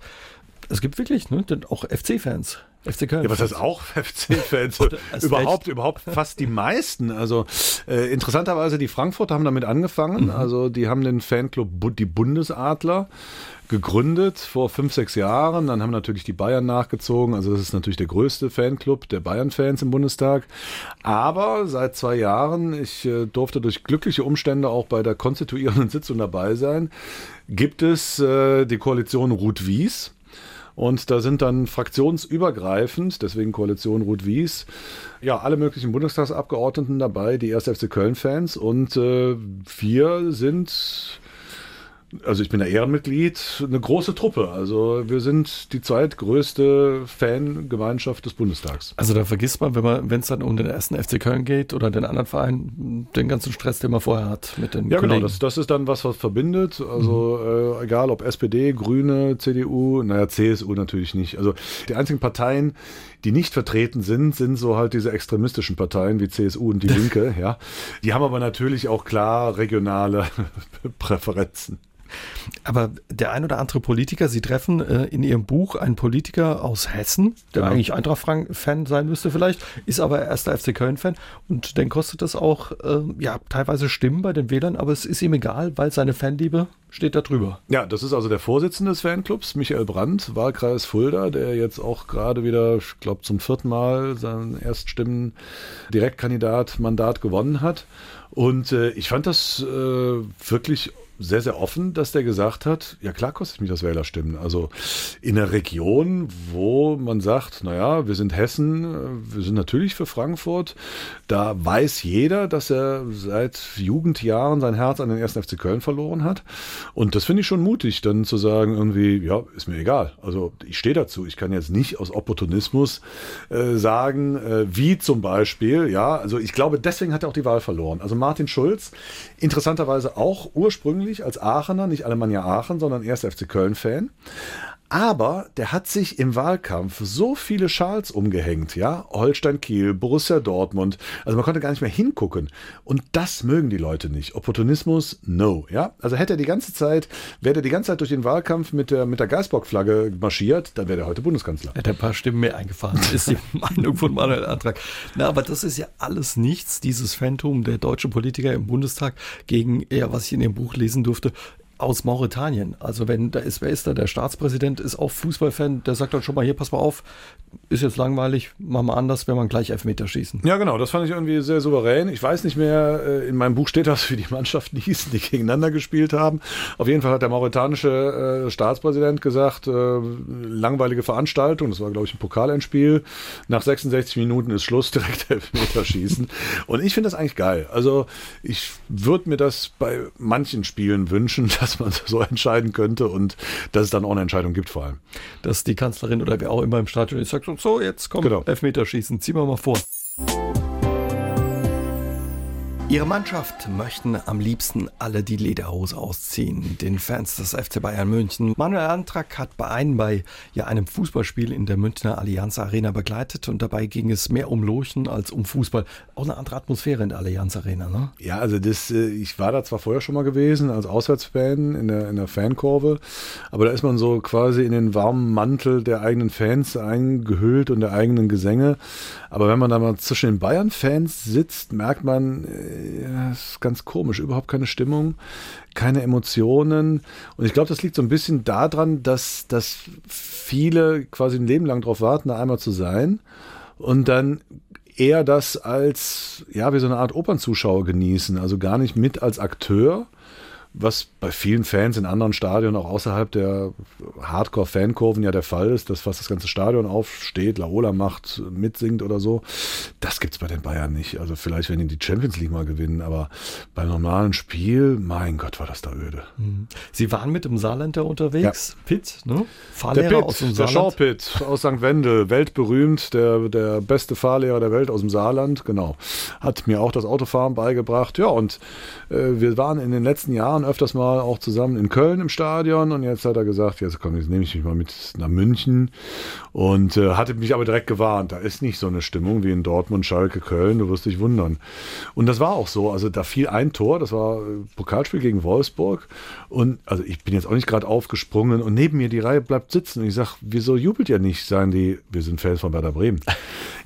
Es gibt wirklich ne, auch FC-Fans. FC Köln. Ja, was heißt auch FC-Fans? überhaupt, echt? überhaupt fast die meisten. Also äh, interessanterweise, die Frankfurter haben damit angefangen. Mhm. Also die haben den Fanclub die Bundesadler gegründet vor fünf, sechs Jahren. Dann haben natürlich die Bayern nachgezogen. Also das ist natürlich der größte Fanclub der Bayern-Fans im Bundestag. Aber seit zwei Jahren, ich äh, durfte durch glückliche Umstände auch bei der konstituierenden Sitzung dabei sein, gibt es äh, die Koalition Ruth-Wies. Und da sind dann fraktionsübergreifend, deswegen Koalition Ruth-Wies, ja, alle möglichen Bundestagsabgeordneten dabei, die 1. FC Köln-Fans. Und äh, wir sind also ich bin da Ehrenmitglied, eine große Truppe. Also wir sind die zweitgrößte Fangemeinschaft des Bundestags. Also da vergisst man, wenn man, wenn es dann um den ersten FC Köln geht oder den anderen Verein, den ganzen Stress, den man vorher hat mit den Ja, genau, Kollegen. genau, das, das ist dann was, was verbindet. Also mhm. äh, egal ob SPD, Grüne, CDU, naja, CSU natürlich nicht. Also die einzigen Parteien, die nicht vertreten sind, sind so halt diese extremistischen Parteien wie CSU und die Linke, ja. Die haben aber natürlich auch klar regionale Präferenzen. Aber der ein oder andere Politiker, Sie treffen äh, in Ihrem Buch einen Politiker aus Hessen, der ja. eigentlich Eintracht-Fan sein müsste vielleicht, ist aber erster FC Köln-Fan und dann kostet das auch äh, ja teilweise Stimmen bei den Wählern, aber es ist ihm egal, weil seine Fanliebe steht da drüber. Ja, das ist also der Vorsitzende des Fanclubs, Michael Brandt, Wahlkreis Fulda, der jetzt auch gerade wieder, ich glaube, zum vierten Mal sein Erststimmen Direktkandidat Mandat gewonnen hat. Und äh, ich fand das äh, wirklich sehr, sehr offen, dass der gesagt hat, ja klar kostet mich das Wählerstimmen. Also in einer Region, wo man sagt, naja, wir sind Hessen, wir sind natürlich für Frankfurt, da weiß jeder, dass er seit Jugendjahren sein Herz an den 1. FC Köln verloren hat. Und das finde ich schon mutig, dann zu sagen, irgendwie, ja, ist mir egal. Also ich stehe dazu. Ich kann jetzt nicht aus Opportunismus äh, sagen, äh, wie zum Beispiel, ja, also ich glaube, deswegen hat er auch die Wahl verloren. Also Martin Schulz, interessanterweise auch ursprünglich ursprünglich als Aachener, nicht Alemannia Aachen, sondern erst FC Köln-Fan. Aber der hat sich im Wahlkampf so viele Schals umgehängt, ja. Holstein Kiel, Borussia Dortmund. Also man konnte gar nicht mehr hingucken. Und das mögen die Leute nicht. Opportunismus, no, ja. Also hätte er die ganze Zeit, wäre er die ganze Zeit durch den Wahlkampf mit der, mit der Geisbock-Flagge marschiert, dann wäre er heute Bundeskanzler. Hätte ein paar Stimmen mehr eingefahren, ist die Meinung von Manuel Antrag. Na, aber das ist ja alles nichts, dieses Phantom der deutschen Politiker im Bundestag gegen, ja, was ich in dem Buch lesen durfte, aus Mauretanien. Also wenn da ist, wer ist da? Der Staatspräsident ist auch Fußballfan, der sagt dann schon mal, hier, pass mal auf, ist jetzt langweilig, machen wir anders, wenn man gleich Elfmeter schießen. Ja, genau, das fand ich irgendwie sehr souverän. Ich weiß nicht mehr, äh, in meinem Buch steht das, wie die Mannschaften hießen, die gegeneinander gespielt haben. Auf jeden Fall hat der mauretanische äh, Staatspräsident gesagt, äh, langweilige Veranstaltung, das war, glaube ich, ein Pokalendspiel. Nach 66 Minuten ist Schluss, direkt Elfmeter schießen. Und ich finde das eigentlich geil. Also ich würde mir das bei manchen Spielen wünschen, dass man so entscheiden könnte und dass es dann auch eine Entscheidung gibt vor allem. Dass die Kanzlerin oder wer auch immer im Stadion ist, sagt so, jetzt komm, genau. Elfmeterschießen, ziehen wir mal vor. Ihre Mannschaft möchten am liebsten alle die Lederhose ausziehen, den Fans des FC Bayern München. Manuel Antrag hat bei einem bei ja, einem Fußballspiel in der Münchner Allianz Arena begleitet und dabei ging es mehr um Lochen als um Fußball. Auch eine andere Atmosphäre in der Allianz Arena, ne? Ja, also das, äh, ich war da zwar vorher schon mal gewesen als Auswärtsfan in der, in der Fankurve, aber da ist man so quasi in den warmen Mantel der eigenen Fans eingehüllt und der eigenen Gesänge. Aber wenn man da mal zwischen den Bayern-Fans sitzt, merkt man, äh, ja, ist ganz komisch, überhaupt keine Stimmung, keine Emotionen. Und ich glaube, das liegt so ein bisschen daran, dass, dass viele quasi ein Leben lang darauf warten, da einmal zu sein. Und dann eher das als, ja, wie so eine Art Opernzuschauer genießen, also gar nicht mit als Akteur, was bei vielen Fans in anderen Stadien, auch außerhalb der Hardcore-Fankurven ja der Fall ist, dass fast das ganze Stadion aufsteht, Laola macht, mitsingt oder so. Das gibt's bei den Bayern nicht. Also vielleicht, wenn die die Champions League mal gewinnen, aber beim normalen Spiel, mein Gott, war das da öde. Mhm. Sie waren mit dem Saarländer unterwegs, ja. Pitt, ne? Fahrlehrer der Pitt, aus dem Saarland. Der Pitt aus St. Wendel, weltberühmt, der, der beste Fahrlehrer der Welt aus dem Saarland, genau. Hat mir auch das Autofahren beigebracht. Ja, und äh, wir waren in den letzten Jahren öfters mal auch zusammen in Köln im Stadion und jetzt hat er gesagt, jetzt komm, jetzt nehme ich mich mal mit nach München und äh, hatte mich aber direkt gewarnt, da ist nicht so eine Stimmung wie in Dortmund, Schalke, Köln, du wirst dich wundern. Und das war auch so, also da fiel ein Tor, das war Pokalspiel gegen Wolfsburg und also ich bin jetzt auch nicht gerade aufgesprungen und neben mir die Reihe bleibt sitzen und ich sage, wieso jubelt ihr nicht? Sagen die, wir sind Fans von Werder Bremen.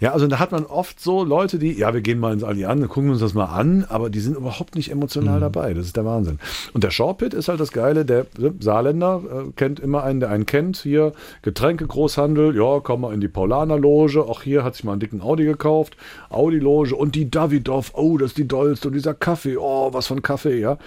Ja, also da hat man oft so Leute, die, ja, wir gehen mal ins Allianz, gucken uns das mal an, aber die sind überhaupt nicht emotional mhm. dabei. Das ist der Wahnsinn. Und der Shawpit ist halt das Geile, der Saarländer äh, kennt immer einen, der einen kennt. Hier Getränke, Großhandel, ja, komm mal in die Paulaner-Loge. Auch hier hat sich mal einen dicken Audi gekauft. Audi-Loge und die Davidoff, oh, das ist die dollste. Und dieser Kaffee, oh, was von Kaffee, ja.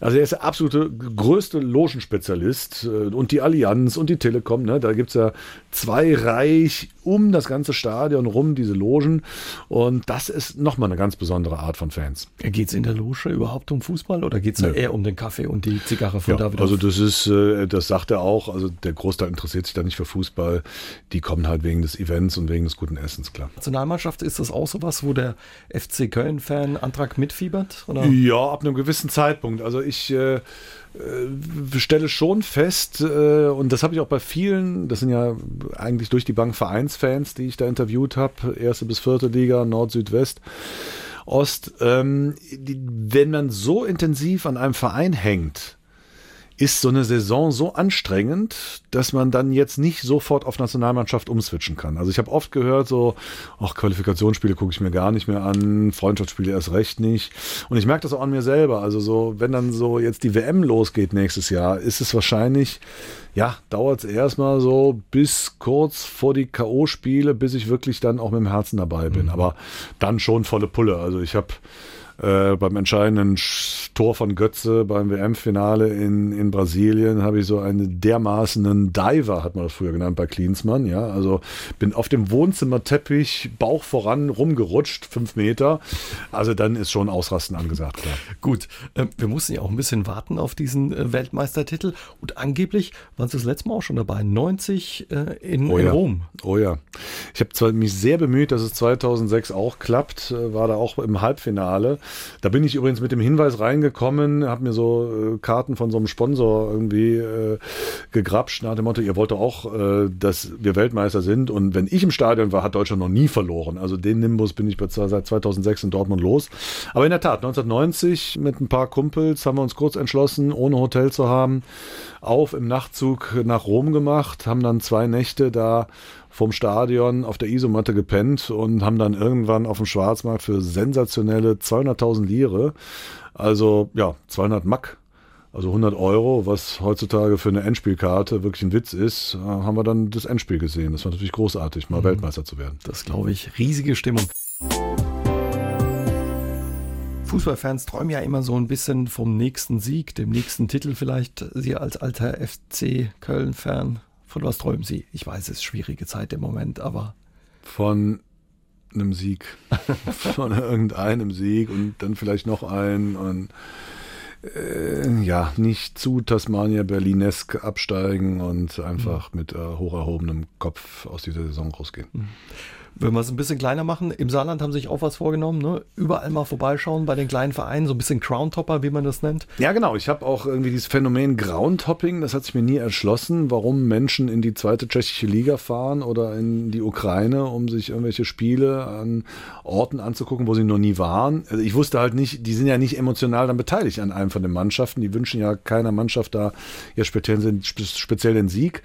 Also er ist der absolute größte Logenspezialist. Äh, und die Allianz und die Telekom, ne, da gibt es ja zwei Reich um das ganze Stadion rum, diese Logen. Und das ist nochmal eine ganz besondere Art von Fans. Geht es in der Loge überhaupt um Fußball oder geht es eher um den Kaffee und die Zigarre von ja, David? Also das ist, äh, das sagt er auch, also der Großteil interessiert sich da nicht für Fußball. Die kommen halt wegen des Events und wegen des guten Essens, klar. Nationalmannschaft, ist das auch sowas, wo der FC Köln-Fan Antrag mitfiebert? Oder? Ja, ab einem gewissen Zeitpunkt. Also ich äh, äh, stelle schon fest, äh, und das habe ich auch bei vielen, das sind ja eigentlich durch die Bank Vereinsfans, die ich da interviewt habe, erste bis vierte Liga, Nord, Süd, West, Ost, ähm, die, wenn man so intensiv an einem Verein hängt, ist so eine Saison so anstrengend, dass man dann jetzt nicht sofort auf Nationalmannschaft umswitchen kann. Also ich habe oft gehört, so, ach, Qualifikationsspiele gucke ich mir gar nicht mehr an, Freundschaftsspiele erst recht nicht. Und ich merke das auch an mir selber. Also so, wenn dann so jetzt die WM losgeht nächstes Jahr, ist es wahrscheinlich, ja, dauert es erstmal so bis kurz vor die K.O.-Spiele, bis ich wirklich dann auch mit dem Herzen dabei bin. Mhm. Aber dann schon volle Pulle. Also ich habe äh, beim entscheidenden Tor von Götze beim WM-Finale in, in Brasilien habe ich so einen dermaßenen Diver, hat man das früher genannt, bei Klinsmann. Ja, also bin auf dem Wohnzimmerteppich Bauch voran rumgerutscht, fünf Meter. Also dann ist schon Ausrasten angesagt, klar. Gut, äh, wir mussten ja auch ein bisschen warten auf diesen äh, Weltmeistertitel und angeblich waren Sie das letzte Mal auch schon dabei, 90 äh, in, oh in ja. Rom. Oh ja. Ich habe zwar mich sehr bemüht, dass es 2006 auch klappt, äh, war da auch im Halbfinale. Da bin ich übrigens mit dem Hinweis reingekommen, habe mir so äh, Karten von so einem Sponsor irgendwie äh, gegrapscht nach dem Motto, ihr wollt auch, äh, dass wir Weltmeister sind. Und wenn ich im Stadion war, hat Deutschland noch nie verloren. Also den Nimbus bin ich seit 2006 in Dortmund los. Aber in der Tat, 1990 mit ein paar Kumpels haben wir uns kurz entschlossen, ohne Hotel zu haben, auf im Nachtzug nach Rom gemacht, haben dann zwei Nächte da vom Stadion auf der Isomatte gepennt und haben dann irgendwann auf dem Schwarzmarkt für sensationelle 200.000 Lire, also ja, 200 Mack, also 100 Euro, was heutzutage für eine Endspielkarte wirklich ein Witz ist, äh, haben wir dann das Endspiel gesehen. Das war natürlich großartig, mal mhm. Weltmeister zu werden. Das glaube ich. Riesige Stimmung. Fußballfans träumen ja immer so ein bisschen vom nächsten Sieg, dem nächsten Titel vielleicht. Sie als alter FC Köln-Fan, von was träumen Sie? Ich weiß, es ist schwierige Zeit im Moment, aber. Von einem Sieg. Von irgendeinem Sieg und dann vielleicht noch einen und äh, ja, nicht zu Tasmania Berlinesk absteigen und einfach mhm. mit äh, hoch erhobenem Kopf aus dieser Saison rausgehen. Mhm. Wenn wir es ein bisschen kleiner machen, im Saarland haben sich auch was vorgenommen, ne? überall mal vorbeischauen bei den kleinen Vereinen, so ein bisschen Crown-Topper, wie man das nennt. Ja, genau. Ich habe auch irgendwie dieses Phänomen Groundtopping, das hat sich mir nie erschlossen, warum Menschen in die zweite tschechische Liga fahren oder in die Ukraine, um sich irgendwelche Spiele an Orten anzugucken, wo sie noch nie waren. Also ich wusste halt nicht, die sind ja nicht emotional dann beteiligt an einem von den Mannschaften. Die wünschen ja keiner Mannschaft da ja speziell, speziell den Sieg.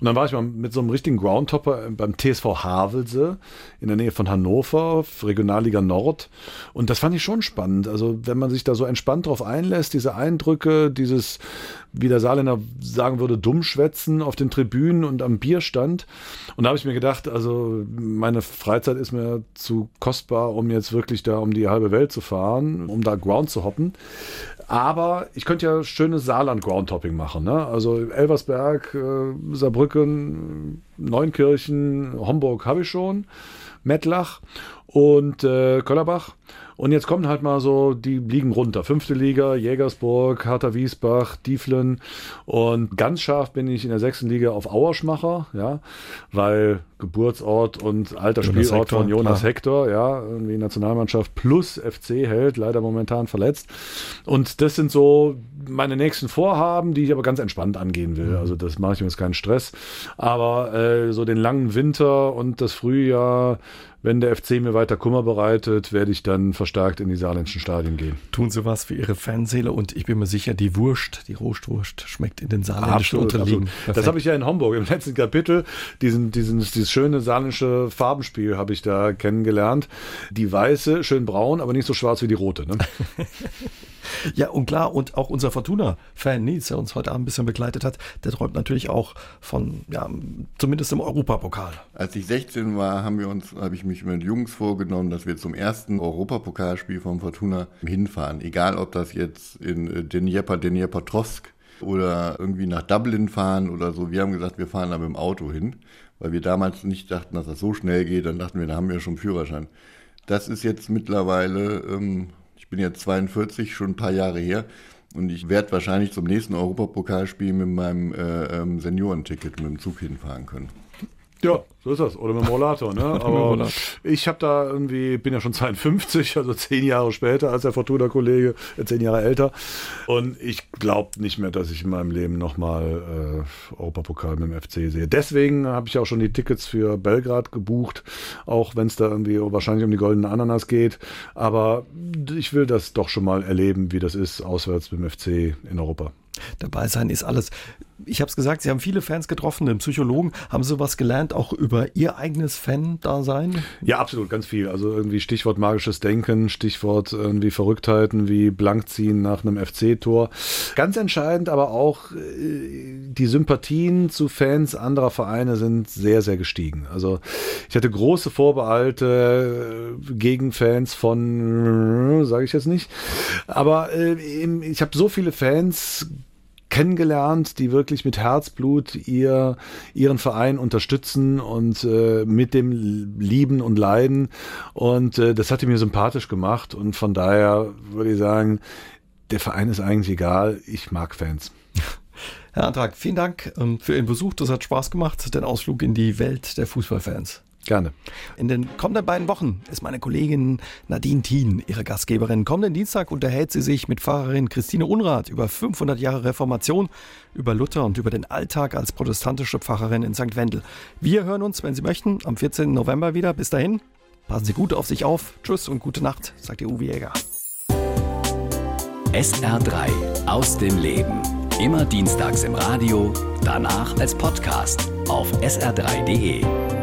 Und dann war ich mal mit so einem richtigen Groundtopper beim TSV Havelse in der Nähe von Hannover, Regionalliga Nord. Und das fand ich schon spannend. Also wenn man sich da so entspannt drauf einlässt, diese Eindrücke, dieses, wie der Saarländer sagen würde, Dummschwätzen auf den Tribünen und am Bierstand. Und da habe ich mir gedacht, also meine Freizeit ist mir zu kostbar, um jetzt wirklich da um die halbe Welt zu fahren, um da Ground zu hoppen. Aber ich könnte ja schönes Saarland-Groundtopping machen. Ne? Also Elversberg, äh, Saarbrücken, Neunkirchen, Homburg habe ich schon, Mettlach und äh, Köllerbach. Und jetzt kommen halt mal so, die liegen runter. Fünfte Liga, Jägersburg, Harter Wiesbach, Dieflen. Und ganz scharf bin ich in der sechsten Liga auf Auerschmacher, ja, weil Geburtsort und alter Jonas Spielort Hector, von Jonas klar. Hector, ja, irgendwie Nationalmannschaft plus FC hält, leider momentan verletzt. Und das sind so meine nächsten Vorhaben, die ich aber ganz entspannt angehen will. Mhm. Also das mache ich mir jetzt keinen Stress. Aber äh, so den langen Winter und das Frühjahr wenn der FC mir weiter Kummer bereitet, werde ich dann verstärkt in die saarländischen Stadien gehen. Tun Sie was für Ihre Fanseele und ich bin mir sicher, die Wurst, die Rohstwurst schmeckt in den saarländischen absolut, Unterliegen. Absolut. Das habe ich ja in Hamburg im letzten Kapitel, diesen, diesen, dieses schöne saarländische Farbenspiel habe ich da kennengelernt. Die weiße, schön braun, aber nicht so schwarz wie die rote. Ne? Ja, und klar, und auch unser Fortuna-Fan Nils, der uns heute Abend ein bisschen begleitet hat, der träumt natürlich auch von, ja, zumindest im Europapokal. Als ich 16 war, haben wir uns, habe ich mich mit Jungs vorgenommen, dass wir zum ersten Europapokalspiel vom Fortuna hinfahren. Egal, ob das jetzt in äh, Dnieper, Dniepatrovsk oder irgendwie nach Dublin fahren oder so. Wir haben gesagt, wir fahren da mit dem Auto hin, weil wir damals nicht dachten, dass das so schnell geht. Dann dachten wir, da haben wir schon Führerschein. Das ist jetzt mittlerweile ähm, bin jetzt 42, schon ein paar Jahre her. Und ich werde wahrscheinlich zum nächsten Europapokalspiel mit meinem äh, ähm, Seniorenticket mit dem Zug hinfahren können. Ja, so ist das. Oder mit dem Rollator, ne? Aber ich habe da irgendwie, bin ja schon 52, also zehn Jahre später als der Fortuna-Kollege, äh, zehn Jahre älter. Und ich glaube nicht mehr, dass ich in meinem Leben nochmal äh, Europapokal mit dem FC sehe. Deswegen habe ich auch schon die Tickets für Belgrad gebucht, auch wenn es da irgendwie wahrscheinlich um die goldene Ananas geht. Aber ich will das doch schon mal erleben, wie das ist, auswärts mit dem FC in Europa. Dabei sein ist alles. Ich habe es gesagt, Sie haben viele Fans getroffen, den Psychologen. Haben Sie was gelernt, auch über Ihr eigenes Fan-Dasein? Ja, absolut, ganz viel. Also irgendwie Stichwort magisches Denken, Stichwort irgendwie Verrücktheiten wie Blankziehen nach einem FC-Tor. Ganz entscheidend aber auch, äh, die Sympathien zu Fans anderer Vereine sind sehr, sehr gestiegen. Also ich hatte große Vorbehalte äh, gegen Fans von, sage ich jetzt nicht, aber äh, ich habe so viele Fans kennengelernt, die wirklich mit Herzblut ihr, ihren Verein unterstützen und äh, mit dem lieben und leiden. Und äh, das hat mir sympathisch gemacht. Und von daher würde ich sagen, der Verein ist eigentlich egal. Ich mag Fans. Herr Antrag, vielen Dank ähm, für Ihren Besuch. Das hat Spaß gemacht, den Ausflug in die Welt der Fußballfans. Gerne. In den kommenden beiden Wochen ist meine Kollegin Nadine Thien ihre Gastgeberin. Kommenden Dienstag unterhält sie sich mit Pfarrerin Christine Unrath über 500 Jahre Reformation, über Luther und über den Alltag als protestantische Pfarrerin in St. Wendel. Wir hören uns, wenn Sie möchten, am 14. November wieder. Bis dahin, passen Sie gut auf sich auf. Tschüss und gute Nacht, sagt der Uwe Jäger. SR3 aus dem Leben. Immer dienstags im Radio, danach als Podcast auf sr3.de.